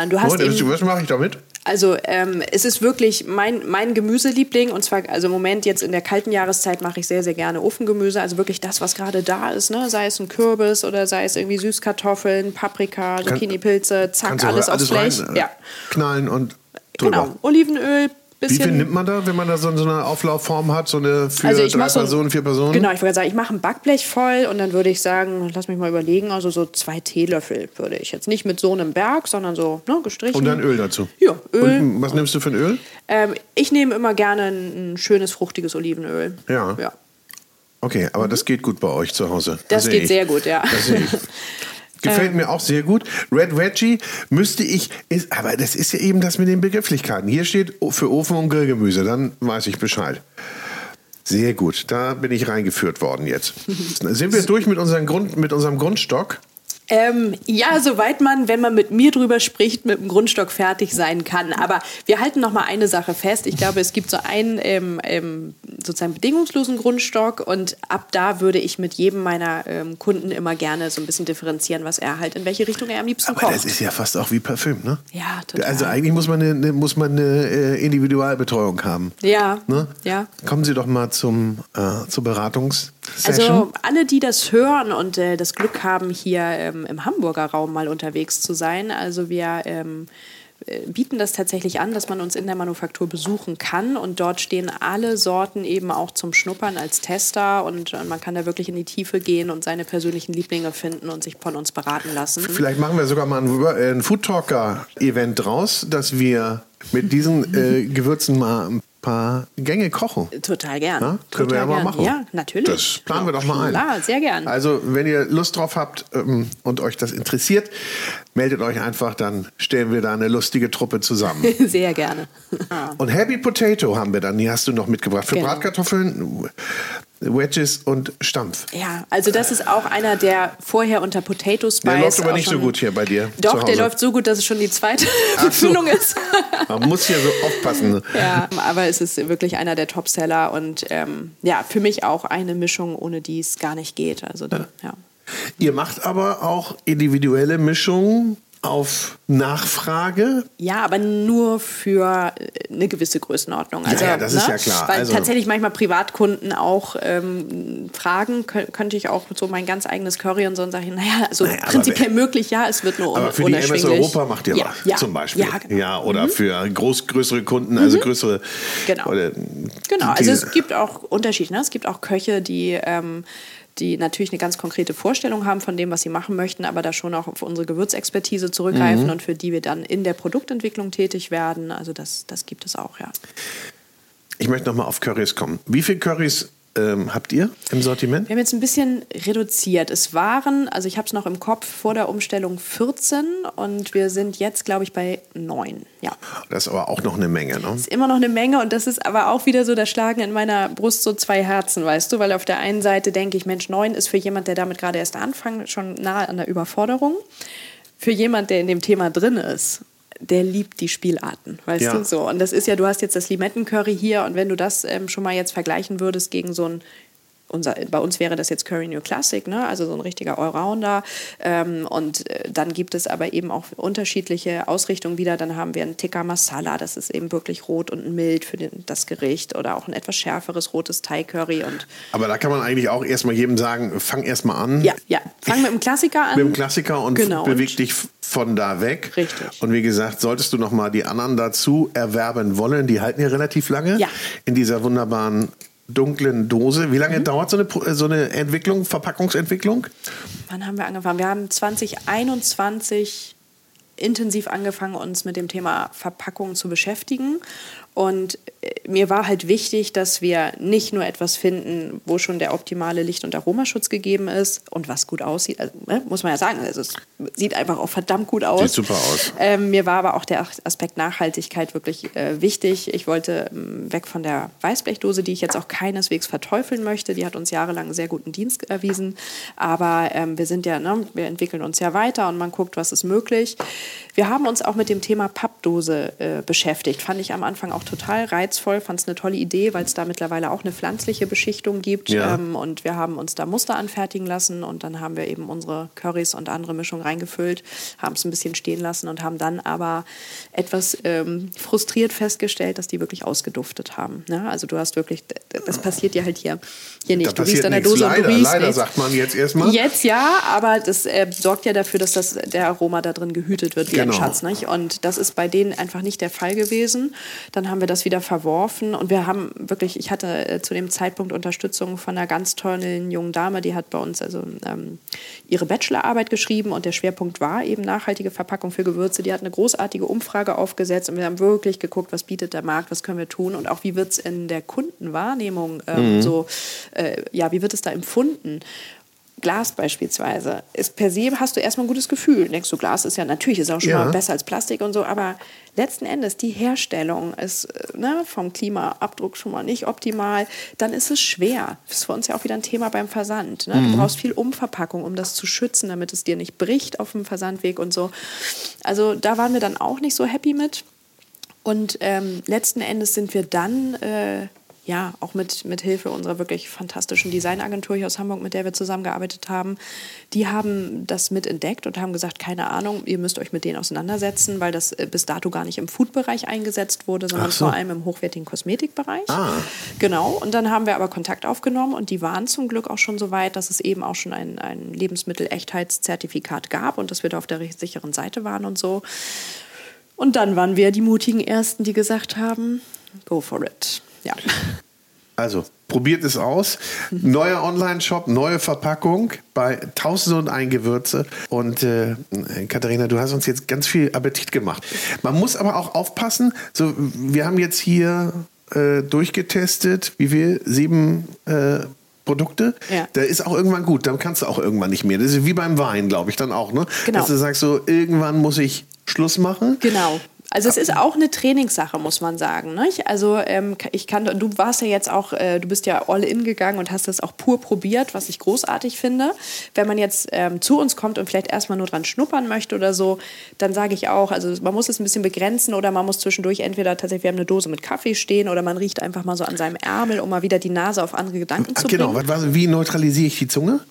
und du hast Oh, das, was mache ich damit? Also ähm, es ist wirklich mein, mein Gemüseliebling. Und zwar, also im Moment jetzt in der kalten Jahreszeit mache ich sehr, sehr gerne Ofengemüse. Also wirklich das, was gerade da ist. Ne? Sei es ein Kürbis oder sei es irgendwie Süßkartoffeln, Paprika, Zucchini-Pilze, zack, alles aufs Blech. rein, äh, ja, knallen und drüber. genau. Olivenöl, Wie bisschen viel nimmt man da, wenn man da so, so eine Auflaufform hat? So eine für Also drei so Personen, vier Personen? Genau, ich würde sagen, ich mache ein Backblech voll und dann würde ich sagen, lass mich mal überlegen, also so zwei Teelöffel würde ich jetzt nicht mit so einem Berg, sondern so ne, gestrichen. Und dann Öl dazu? Ja, Öl. Und was nimmst du für ein Öl? Ähm, ich nehme immer gerne ein, ein schönes fruchtiges Olivenöl. Ja. ja. Okay, aber das geht gut bei euch zu Hause. Das sehe geht ich. sehr gut, ja. Gefällt mir auch sehr gut. Red Veggie müsste ich, ist, aber das ist ja eben das mit den Begrifflichkeiten. Hier steht für Ofen- und Grillgemüse, dann weiß ich Bescheid. Sehr gut, da bin ich reingeführt worden jetzt. Sind wir durch mit, unseren Grund, mit unserem Grundstock? Ähm, ja, soweit man, wenn man mit mir drüber spricht, mit dem Grundstock fertig sein kann. Aber wir halten noch mal eine Sache fest. Ich glaube, es gibt so einen ähm, ähm, sozusagen bedingungslosen Grundstock und ab da würde ich mit jedem meiner ähm, Kunden immer gerne so ein bisschen differenzieren, was er halt in welche Richtung er am liebsten Aber kocht. das ist ja fast auch wie Parfüm, ne? Ja, total. Also eigentlich muss man eine, muss man eine äh, Individualbetreuung haben. Ja, Ne? ja. Kommen Sie doch mal zum, äh, zur Beratungssession. Also alle, die das hören und äh, das Glück haben, hier ähm, im Hamburger Raum mal unterwegs zu sein, also wir ähm, äh, bieten das tatsächlich an, dass man uns in der Manufaktur besuchen kann und dort stehen alle Sorten eben auch zum Schnuppern als Tester und äh, man kann da wirklich in die Tiefe gehen und seine persönlichen Lieblinge finden und sich von uns beraten lassen. Vielleicht machen wir sogar mal ein, äh, ein Food Talker-Event draus, dass wir mit diesen äh, Gewürzen mal ein paar Gänge kochen. Total gern. Ja, können wir Total ja mal machen. Ja, natürlich. Das planen wir doch mal ein. Klar, sehr gern. Also, wenn ihr Lust drauf habt ähm, und euch das interessiert, meldet euch einfach, dann stellen wir da eine lustige Truppe zusammen. Sehr gerne. Und Happy Potato haben wir dann, die hast du noch mitgebracht. Für Genau. Bratkartoffeln Wedges und Stampf. Ja, also das ist auch einer, der vorher unter Potato Spice. Der läuft aber nicht so gut hier bei dir. Doch, der läuft so gut, dass es schon die zweite Befüllung so. ist. Man muss hier so aufpassen. Ja, aber es ist wirklich einer der Topseller und ähm, ja, für mich auch eine Mischung, ohne die es gar nicht geht. Also, ja. ja. Ihr macht aber auch individuelle Mischungen auf Nachfrage. Ja, aber nur für äh, eine gewisse Größenordnung. Also, ja, ja das ne? ist ja klar. Weil also, tatsächlich manchmal Privatkunden auch ähm, fragen, könnte ich auch so mein ganz eigenes Curry und so und sage naja, also naja, prinzipiell möglich, ja, es wird nur Aber für die MS Europa macht ihr ja, was, ja, zum Beispiel. Ja, genau. ja oder mhm. für groß, größere Kunden, also mhm. größere. Genau. Oder, genau, also es gibt auch Unterschiede. Ne? Es gibt auch Köche, die ähm, die natürlich eine ganz konkrete Vorstellung haben von dem, was sie machen möchten, aber da schon auch auf unsere Gewürzexpertise zurückgreifen mhm. und für die wir dann in der Produktentwicklung tätig werden. Also das, das gibt es auch, ja. Ich möchte nochmal auf Currys kommen. Wie viele Currys ähm, habt ihr im Sortiment? Wir haben jetzt ein bisschen reduziert. Es waren, also ich habe es noch im Kopf, vor der Umstellung 14 und wir sind jetzt, glaube ich, bei 9. Ja. Das ist aber auch noch eine Menge, ne? Das ist immer noch eine Menge und das ist aber auch wieder so, da schlagen in meiner Brust so zwei Herzen, weißt du? Weil auf der einen Seite denke ich, Mensch, 9 ist für jemand, der damit gerade erst anfängt, schon nahe an der Überforderung. Für jemand, der in dem Thema drin ist der liebt die Spielarten, weißt ja. du so. Und das ist ja, du hast jetzt das Limettencurry hier und wenn du das ähm, schon mal jetzt vergleichen würdest gegen so ein unser, bei uns wäre das jetzt Curry New Classic, ne? also so ein richtiger Allrounder. Ähm, und äh, dann gibt es aber eben auch unterschiedliche Ausrichtungen wieder. Dann haben wir ein Tikka Masala, das ist eben wirklich rot und mild für den, das Gericht. Oder auch ein etwas schärferes rotes Thai Curry. Und aber da kann man eigentlich auch erstmal jedem sagen, fang erstmal an. Ja, ja, fang mit dem Klassiker an. Mit dem Klassiker und genau, beweg dich von da weg. Richtig. Und wie gesagt, solltest du noch mal die anderen dazu erwerben wollen, die halten ja relativ lange ja. in dieser wunderbaren dunklen Dose. Wie lange mhm. dauert so eine, so eine Entwicklung, Verpackungsentwicklung? Wann haben wir angefangen? Wir haben 2021 intensiv angefangen, uns mit dem Thema Verpackung zu beschäftigen. Und äh, mir war halt wichtig, dass wir nicht nur etwas finden, wo schon der optimale Licht- und Aromaschutz gegeben ist und was gut aussieht. Also, ne, muss man ja sagen, also es sieht einfach auch verdammt gut aus. Sieht super aus. Ähm, mir war aber auch der Aspekt Nachhaltigkeit wirklich äh, wichtig. Ich wollte ähm, weg von der Weißblechdose, die ich jetzt auch keineswegs verteufeln möchte. Die hat uns jahrelang einen sehr guten Dienst erwiesen. Aber ähm, wir sind ja, ne, wir entwickeln uns ja weiter und man guckt, was ist möglich. Wir haben uns auch mit dem Thema Pappdose äh, beschäftigt. Fand ich am Anfang auch total reizvoll, fand es eine tolle Idee, weil es da mittlerweile auch eine pflanzliche Beschichtung gibt. Ja. Ähm, und wir haben uns da Muster anfertigen lassen und dann haben wir eben unsere Currys und andere Mischungen reingefüllt, haben es ein bisschen stehen lassen und haben dann aber etwas ähm, frustriert festgestellt, dass die wirklich ausgeduftet haben. Ne? Also du hast wirklich, das passiert ja halt hier, hier nicht. Da du riechst an der Dose leider, und du riechst leider, nichts. sagt man jetzt erstmal. Jetzt ja, aber das äh, sorgt ja dafür, dass das, der Aroma da drin gehütet wird wie genau. ein Schatz. Nicht? Und das ist bei denen einfach nicht der Fall gewesen. Dann haben wir das wieder verworfen und wir haben wirklich, ich hatte äh, zu dem Zeitpunkt Unterstützung von einer ganz tollen jungen Dame, die hat bei uns also ähm, ihre Bachelorarbeit geschrieben und der Schwerpunkt war eben nachhaltige Verpackung für Gewürze. Die hat eine großartige Umfrage aufgesetzt und wir haben wirklich geguckt, was bietet der Markt, was können wir tun und auch wie wird es in der Kundenwahrnehmung ähm, mhm. so, äh, ja, wie wird es da empfunden? Glas beispielsweise ist per se hast du erstmal ein gutes Gefühl. Denkst du, Glas ist ja natürlich ist auch schon ja. mal besser als Plastik und so, aber letzten Endes die Herstellung ist äh, ne, vom Klimaabdruck schon mal nicht optimal. Dann ist es schwer. Das ist für uns ja auch wieder ein Thema beim Versand. Ne? Mhm. Du brauchst viel Umverpackung, um das zu schützen, damit es dir nicht bricht auf dem Versandweg und so. Also da waren wir dann auch nicht so happy mit. Und ähm, letzten Endes sind wir dann äh, ja, auch mit, mit Hilfe unserer wirklich fantastischen Designagentur hier aus Hamburg, mit der wir zusammengearbeitet haben, die haben das mit entdeckt und haben gesagt, keine Ahnung, ihr müsst euch mit denen auseinandersetzen, weil das äh, bis dato gar nicht im Food-Bereich eingesetzt wurde, sondern so. vor allem im hochwertigen Kosmetikbereich. Ah. Genau, und dann haben wir aber Kontakt aufgenommen und die waren zum Glück auch schon so weit, dass es eben auch schon ein, ein Lebensmittel-Echtheitszertifikat gab und dass wir da auf der sicheren Seite waren und so. Und dann waren wir die mutigen Ersten, die gesagt haben, go for it. Ja. Also, probiert es aus. Neuer Online-Shop, neue Verpackung bei Tausende und ein Gewürze. Und äh, Katharina, du hast uns jetzt ganz viel Appetit gemacht. Man muss aber auch aufpassen. So, wir haben jetzt hier äh, durchgetestet, wie viel? Sieben äh, Produkte. Ja. Da ist auch irgendwann gut. Dann kannst du auch irgendwann nicht mehr. Das ist wie beim Wein, glaube ich, dann auch. Ne? Genau. Dass du sagst, so, irgendwann muss ich Schluss machen. Genau. Also es ist auch eine Trainingssache, muss man sagen. Nicht? Also ähm, ich kann, du warst ja jetzt auch, äh, du bist ja all in gegangen und hast das auch pur probiert, was ich großartig finde. Wenn man jetzt ähm, zu uns kommt und vielleicht erstmal nur dran schnuppern möchte oder so, dann sage ich auch, also man muss es ein bisschen begrenzen oder man muss zwischendurch entweder tatsächlich, wir haben eine Dose mit Kaffee stehen oder man riecht einfach mal so an seinem Ärmel, um mal wieder die Nase auf andere Gedanken Ach, zu genau. bringen. Genau, wie neutralisiere ich die Zunge?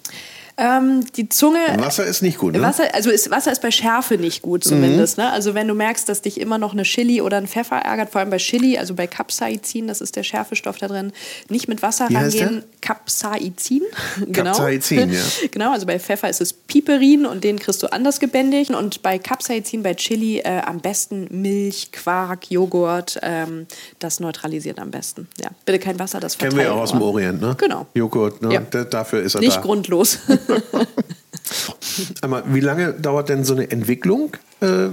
Ähm, die Zunge. Wasser ist nicht gut, ne? Wasser, also ist, Wasser ist bei Schärfe nicht gut zumindest. Mhm. Ne? Also wenn du merkst, dass dich immer noch eine Chili oder ein Pfeffer ärgert, vor allem bei Chili, also bei Capsaicin, das ist der Schärfestoff da drin, nicht mit Wasser Wie rangehen. Capsaicin. genau. Capsaicin, ja. genau, also bei Pfeffer ist es Piperin und den kriegst du anders gebändigt. Und bei Capsaicin, bei Chili äh, am besten Milch, Quark, Joghurt. Ähm, das neutralisiert am besten. Ja, bitte kein Wasser, das verteilt. Kennen wir ja auch aus dem Orient, ne? Genau. Joghurt, ne? Ja. Dafür ist er Nicht da. grundlos. Einmal, wie lange dauert denn so eine Entwicklung? Äh, du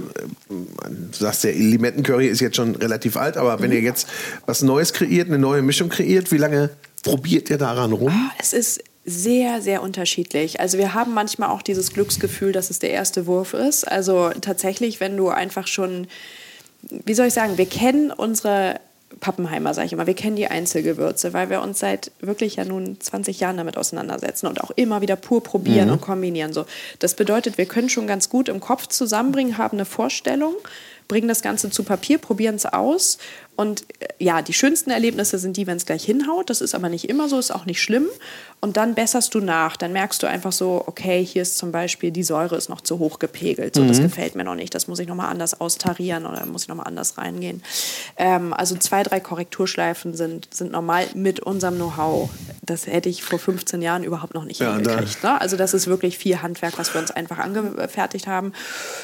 sagst, der Limettencurry ist jetzt schon relativ alt, aber wenn ihr mhm. jetzt was Neues kreiert, eine neue Mischung kreiert, wie lange probiert ihr daran rum? Ah, es ist sehr, sehr unterschiedlich. Also wir haben manchmal auch dieses Glücksgefühl, dass es der erste Wurf ist. Also tatsächlich, wenn du einfach schon, wie soll ich sagen, wir kennen unsere Pappenheimer, sage ich immer, wir kennen die Einzelgewürze, weil wir uns seit wirklich ja nun 20 Jahren damit auseinandersetzen und auch immer wieder pur probieren mhm. und kombinieren. So. Das bedeutet, wir können schon ganz gut im Kopf zusammenbringen, haben eine Vorstellung, bringen das Ganze zu Papier, probieren es aus und äh, ja, die schönsten Erlebnisse sind die, wenn es gleich hinhaut. Das ist aber nicht immer so, ist auch nicht schlimm. Und dann besserst du nach. Dann merkst du einfach so, okay, hier ist zum Beispiel die Säure ist noch zu hoch gepegelt. So, mhm. das gefällt mir noch nicht. Das muss ich nochmal anders austarieren oder muss ich nochmal anders reingehen. Ähm, also zwei, drei Korrekturschleifen sind, sind normal mit unserem Know-how. Das hätte ich vor 15 Jahren überhaupt noch nicht ja, hingekriegt. Ne? Also das ist wirklich viel Handwerk, was wir uns einfach angefertigt haben.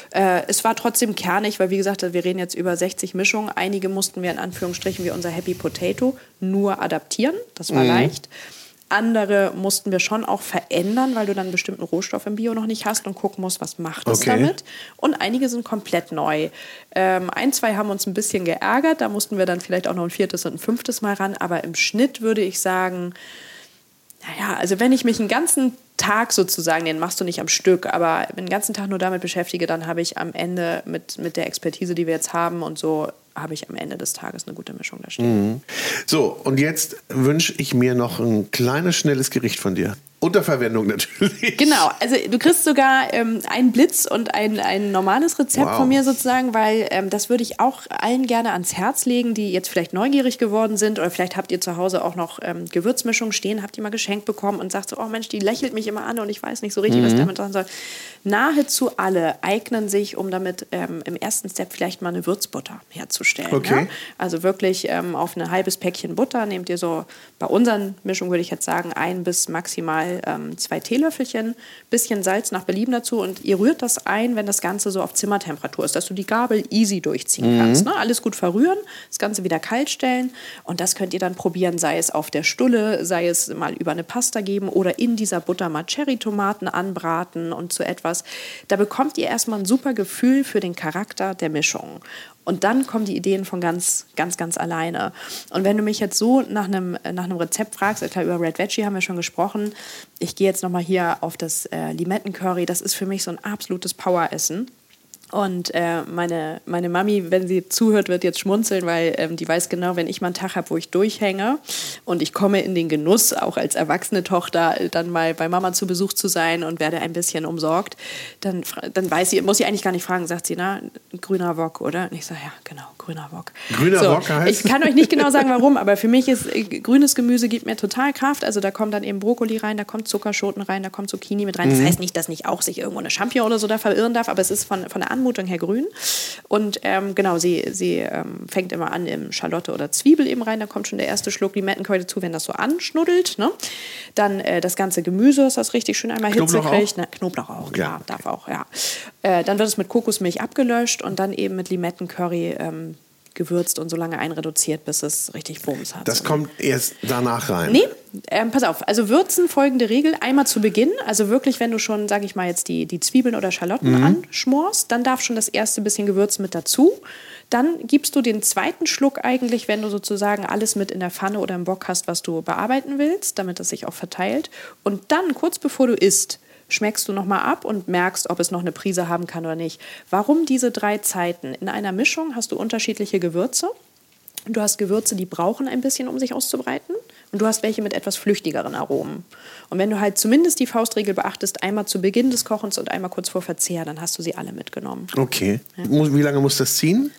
Äh, es war trotzdem kernig, weil wie gesagt, wir reden jetzt über 60 Mischungen. Einige mussten wir in Anführungsstrichen wie unser Happy Potato nur adaptieren. Das war mhm. leicht. Andere mussten wir schon auch verändern, weil du dann einen bestimmten Rohstoff im Bio noch nicht hast und gucken musst, was macht es okay. damit. Und einige sind komplett neu. Ähm, ein, zwei haben uns ein bisschen geärgert, da mussten wir dann vielleicht auch noch ein viertes und ein fünftes Mal ran. Aber im Schnitt würde ich sagen, naja, also wenn ich mich einen ganzen Tag sozusagen, den machst du nicht am Stück, aber den ganzen Tag nur damit beschäftige, dann habe ich am Ende mit, mit der Expertise, die wir jetzt haben und so, habe ich am Ende des Tages eine gute Mischung da stehen. Mhm. So, und jetzt wünsche ich mir noch ein kleines, schnelles Gericht von dir. Unter Verwendung natürlich. Genau, also du kriegst sogar ähm, einen Blitz und ein, ein normales Rezept wow. von mir sozusagen, weil ähm, das würde ich auch allen gerne ans Herz legen, die jetzt vielleicht neugierig geworden sind oder vielleicht habt ihr zu Hause auch noch ähm, Gewürzmischungen stehen, habt ihr mal geschenkt bekommen und sagt so, oh Mensch, die lächelt mich immer an und ich weiß nicht so richtig, mhm. was damit dran soll. Nahezu alle eignen sich, um damit ähm, im ersten Step vielleicht mal eine Würzbutter herzustellen. Okay. Ja? Also wirklich ähm, auf ein halbes Päckchen Butter nehmt ihr so, bei unseren Mischungen würde ich jetzt sagen, ein bis maximal ähm, zwei Teelöffelchen, bisschen Salz nach Belieben dazu und ihr rührt das ein, wenn das Ganze so auf Zimmertemperatur ist, dass du die Gabel easy durchziehen mhm. kannst. Ne? Alles gut verrühren, das Ganze wieder kalt stellen und das könnt ihr dann probieren, sei es auf der Stulle, sei es mal über eine Pasta geben oder in dieser Butter mal Cherry-Tomaten anbraten und zu etwas. Da bekommt ihr erstmal ein super Gefühl für den Charakter der Mischung. Und dann kommen die Ideen von ganz, ganz, ganz alleine. Und wenn du mich jetzt so nach einem, nach einem Rezept fragst, klar, über Red Veggie haben wir schon gesprochen. Ich gehe jetzt nochmal hier auf das äh, Limettencurry. Das ist für mich so ein absolutes Poweressen. Und äh, meine, meine Mami, wenn sie zuhört, wird jetzt schmunzeln, weil ähm, die weiß genau, wenn ich mal einen Tag habe, wo ich durchhänge und ich komme in den Genuss, auch als erwachsene Tochter, äh, dann mal bei Mama zu Besuch zu sein und werde ein bisschen umsorgt, dann, dann weiß sie, muss sie eigentlich gar nicht fragen, sagt sie, na, grüner Wok, oder? Und ich sage, ja, genau, grüner Wok. Grüner so, Wok heißt? Ich kann euch nicht genau sagen, warum, aber für mich ist äh, grünes Gemüse gibt mir total Kraft. Also da kommt dann eben Brokkoli rein, da kommt Zuckerschoten rein, da kommt Zucchini mit rein. Mhm. Das heißt nicht, dass nicht auch sich irgendwo eine Champignon oder so da verirren darf, aber es ist von, von der Anmutung her grün. Und ähm, genau, sie, sie ähm, fängt immer an im Schalotte oder Zwiebel eben rein. Da kommt schon der erste Schluck Limettenkeu dazu, wenn das so anschnuddelt. Ne? Dann äh, das ganze Gemüse, dass das richtig schön einmal Hitze kriegt. Na, Knoblauch auch, klar, ja. darf auch, ja. Äh, dann wird es mit Kokosmilch abgelöscht und dann eben mit Limettencurry ähm, gewürzt und so lange einreduziert, bis es richtig Bums hat. Das kommt erst danach rein? Nee, ähm, pass auf. Also würzen folgende Regel. Einmal zu Beginn, also wirklich, wenn du schon, sage ich mal, jetzt die, die Zwiebeln oder Schalotten mhm. anschmorst, dann darf schon das erste bisschen Gewürz mit dazu. Dann gibst du den zweiten Schluck eigentlich, wenn du sozusagen alles mit in der Pfanne oder im Bock hast, was du bearbeiten willst, damit es sich auch verteilt. Und dann, kurz bevor du isst, schmeckst du nochmal ab und merkst, ob es noch eine Prise haben kann oder nicht. Warum diese drei Zeiten? In einer Mischung hast du unterschiedliche Gewürze. Du hast Gewürze, die brauchen ein bisschen, um sich auszubreiten. Und du hast welche mit etwas flüchtigeren Aromen. Und wenn du halt zumindest die Faustregel beachtest, einmal zu Beginn des Kochens und einmal kurz vor Verzehr, dann hast du sie alle mitgenommen. Okay. Ja. Wie lange muss das ziehen?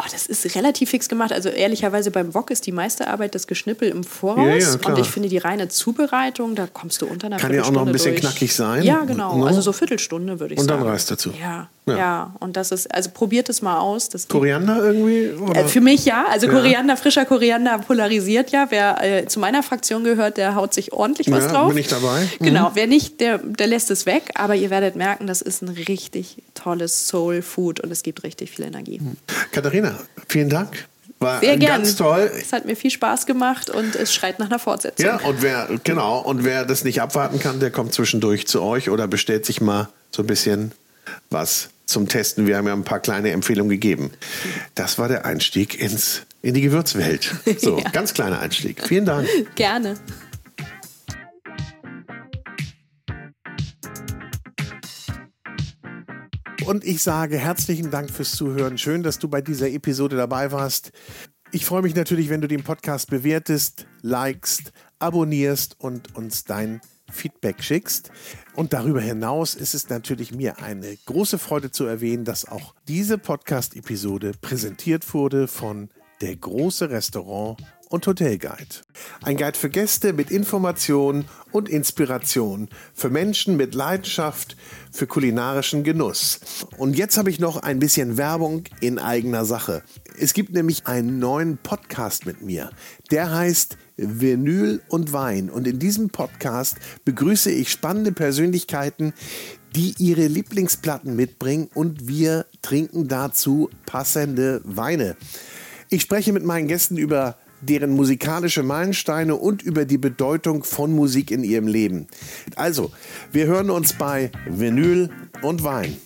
Oh, das ist relativ fix gemacht. Also ehrlicherweise beim Wok ist die meiste Arbeit das Geschnippel im Voraus. Ja, ja, und ich finde die reine Zubereitung, da kommst du unter einer Kann ja auch noch ein bisschen durch. knackig sein. Ja, genau. No? Also so Viertelstunde würde ich und sagen. Und dann Reis dazu. Ja, ja, ja. Und das ist, also probiert es mal aus. Das Koriander irgendwie? Äh, für mich ja. Also Koriander, frischer Koriander polarisiert ja. Wer äh, zu meiner Fraktion gehört, der haut sich ordentlich was drauf. bin ich dabei. Mhm. Genau. Wer nicht, der, der lässt es weg. Aber ihr werdet merken, das ist ein richtig tolles Soul Food und es gibt richtig viel Energie. Mhm. Katharina, vielen Dank. War Sehr gern. ganz toll. Es hat mir viel Spaß gemacht und es schreit nach einer Fortsetzung. Ja, und wer, genau, und wer das nicht abwarten kann, der kommt zwischendurch zu euch oder bestellt sich mal so ein bisschen was zum Testen. Wir haben ja ein paar kleine Empfehlungen gegeben. Das war der Einstieg ins, in die Gewürzwelt. So, ja. ganz kleiner Einstieg. Vielen Dank. Gerne. Und ich sage herzlichen Dank fürs Zuhören. Schön, dass du bei dieser Episode dabei warst. Ich freue mich natürlich, wenn du den Podcast bewertest, likest, abonnierst und uns dein Feedback schickst. Und darüber hinaus ist es natürlich mir eine große Freude zu erwähnen, dass auch diese Podcast-Episode präsentiert wurde von der große Restaurant und Hotelguide. Ein Guide für Gäste mit Informationen und Inspiration, für Menschen mit Leidenschaft für kulinarischen Genuss. Und jetzt habe ich noch ein bisschen Werbung in eigener Sache. Es gibt nämlich einen neuen Podcast mit mir. Der heißt Vinyl und Wein. Und in diesem Podcast begrüße ich spannende Persönlichkeiten, die ihre Lieblingsplatten mitbringen und wir trinken dazu passende Weine. Ich spreche mit meinen Gästen über deren musikalische Meilensteine und über die Bedeutung von Musik in ihrem Leben. Also, wir hören uns bei Vinyl und Wein.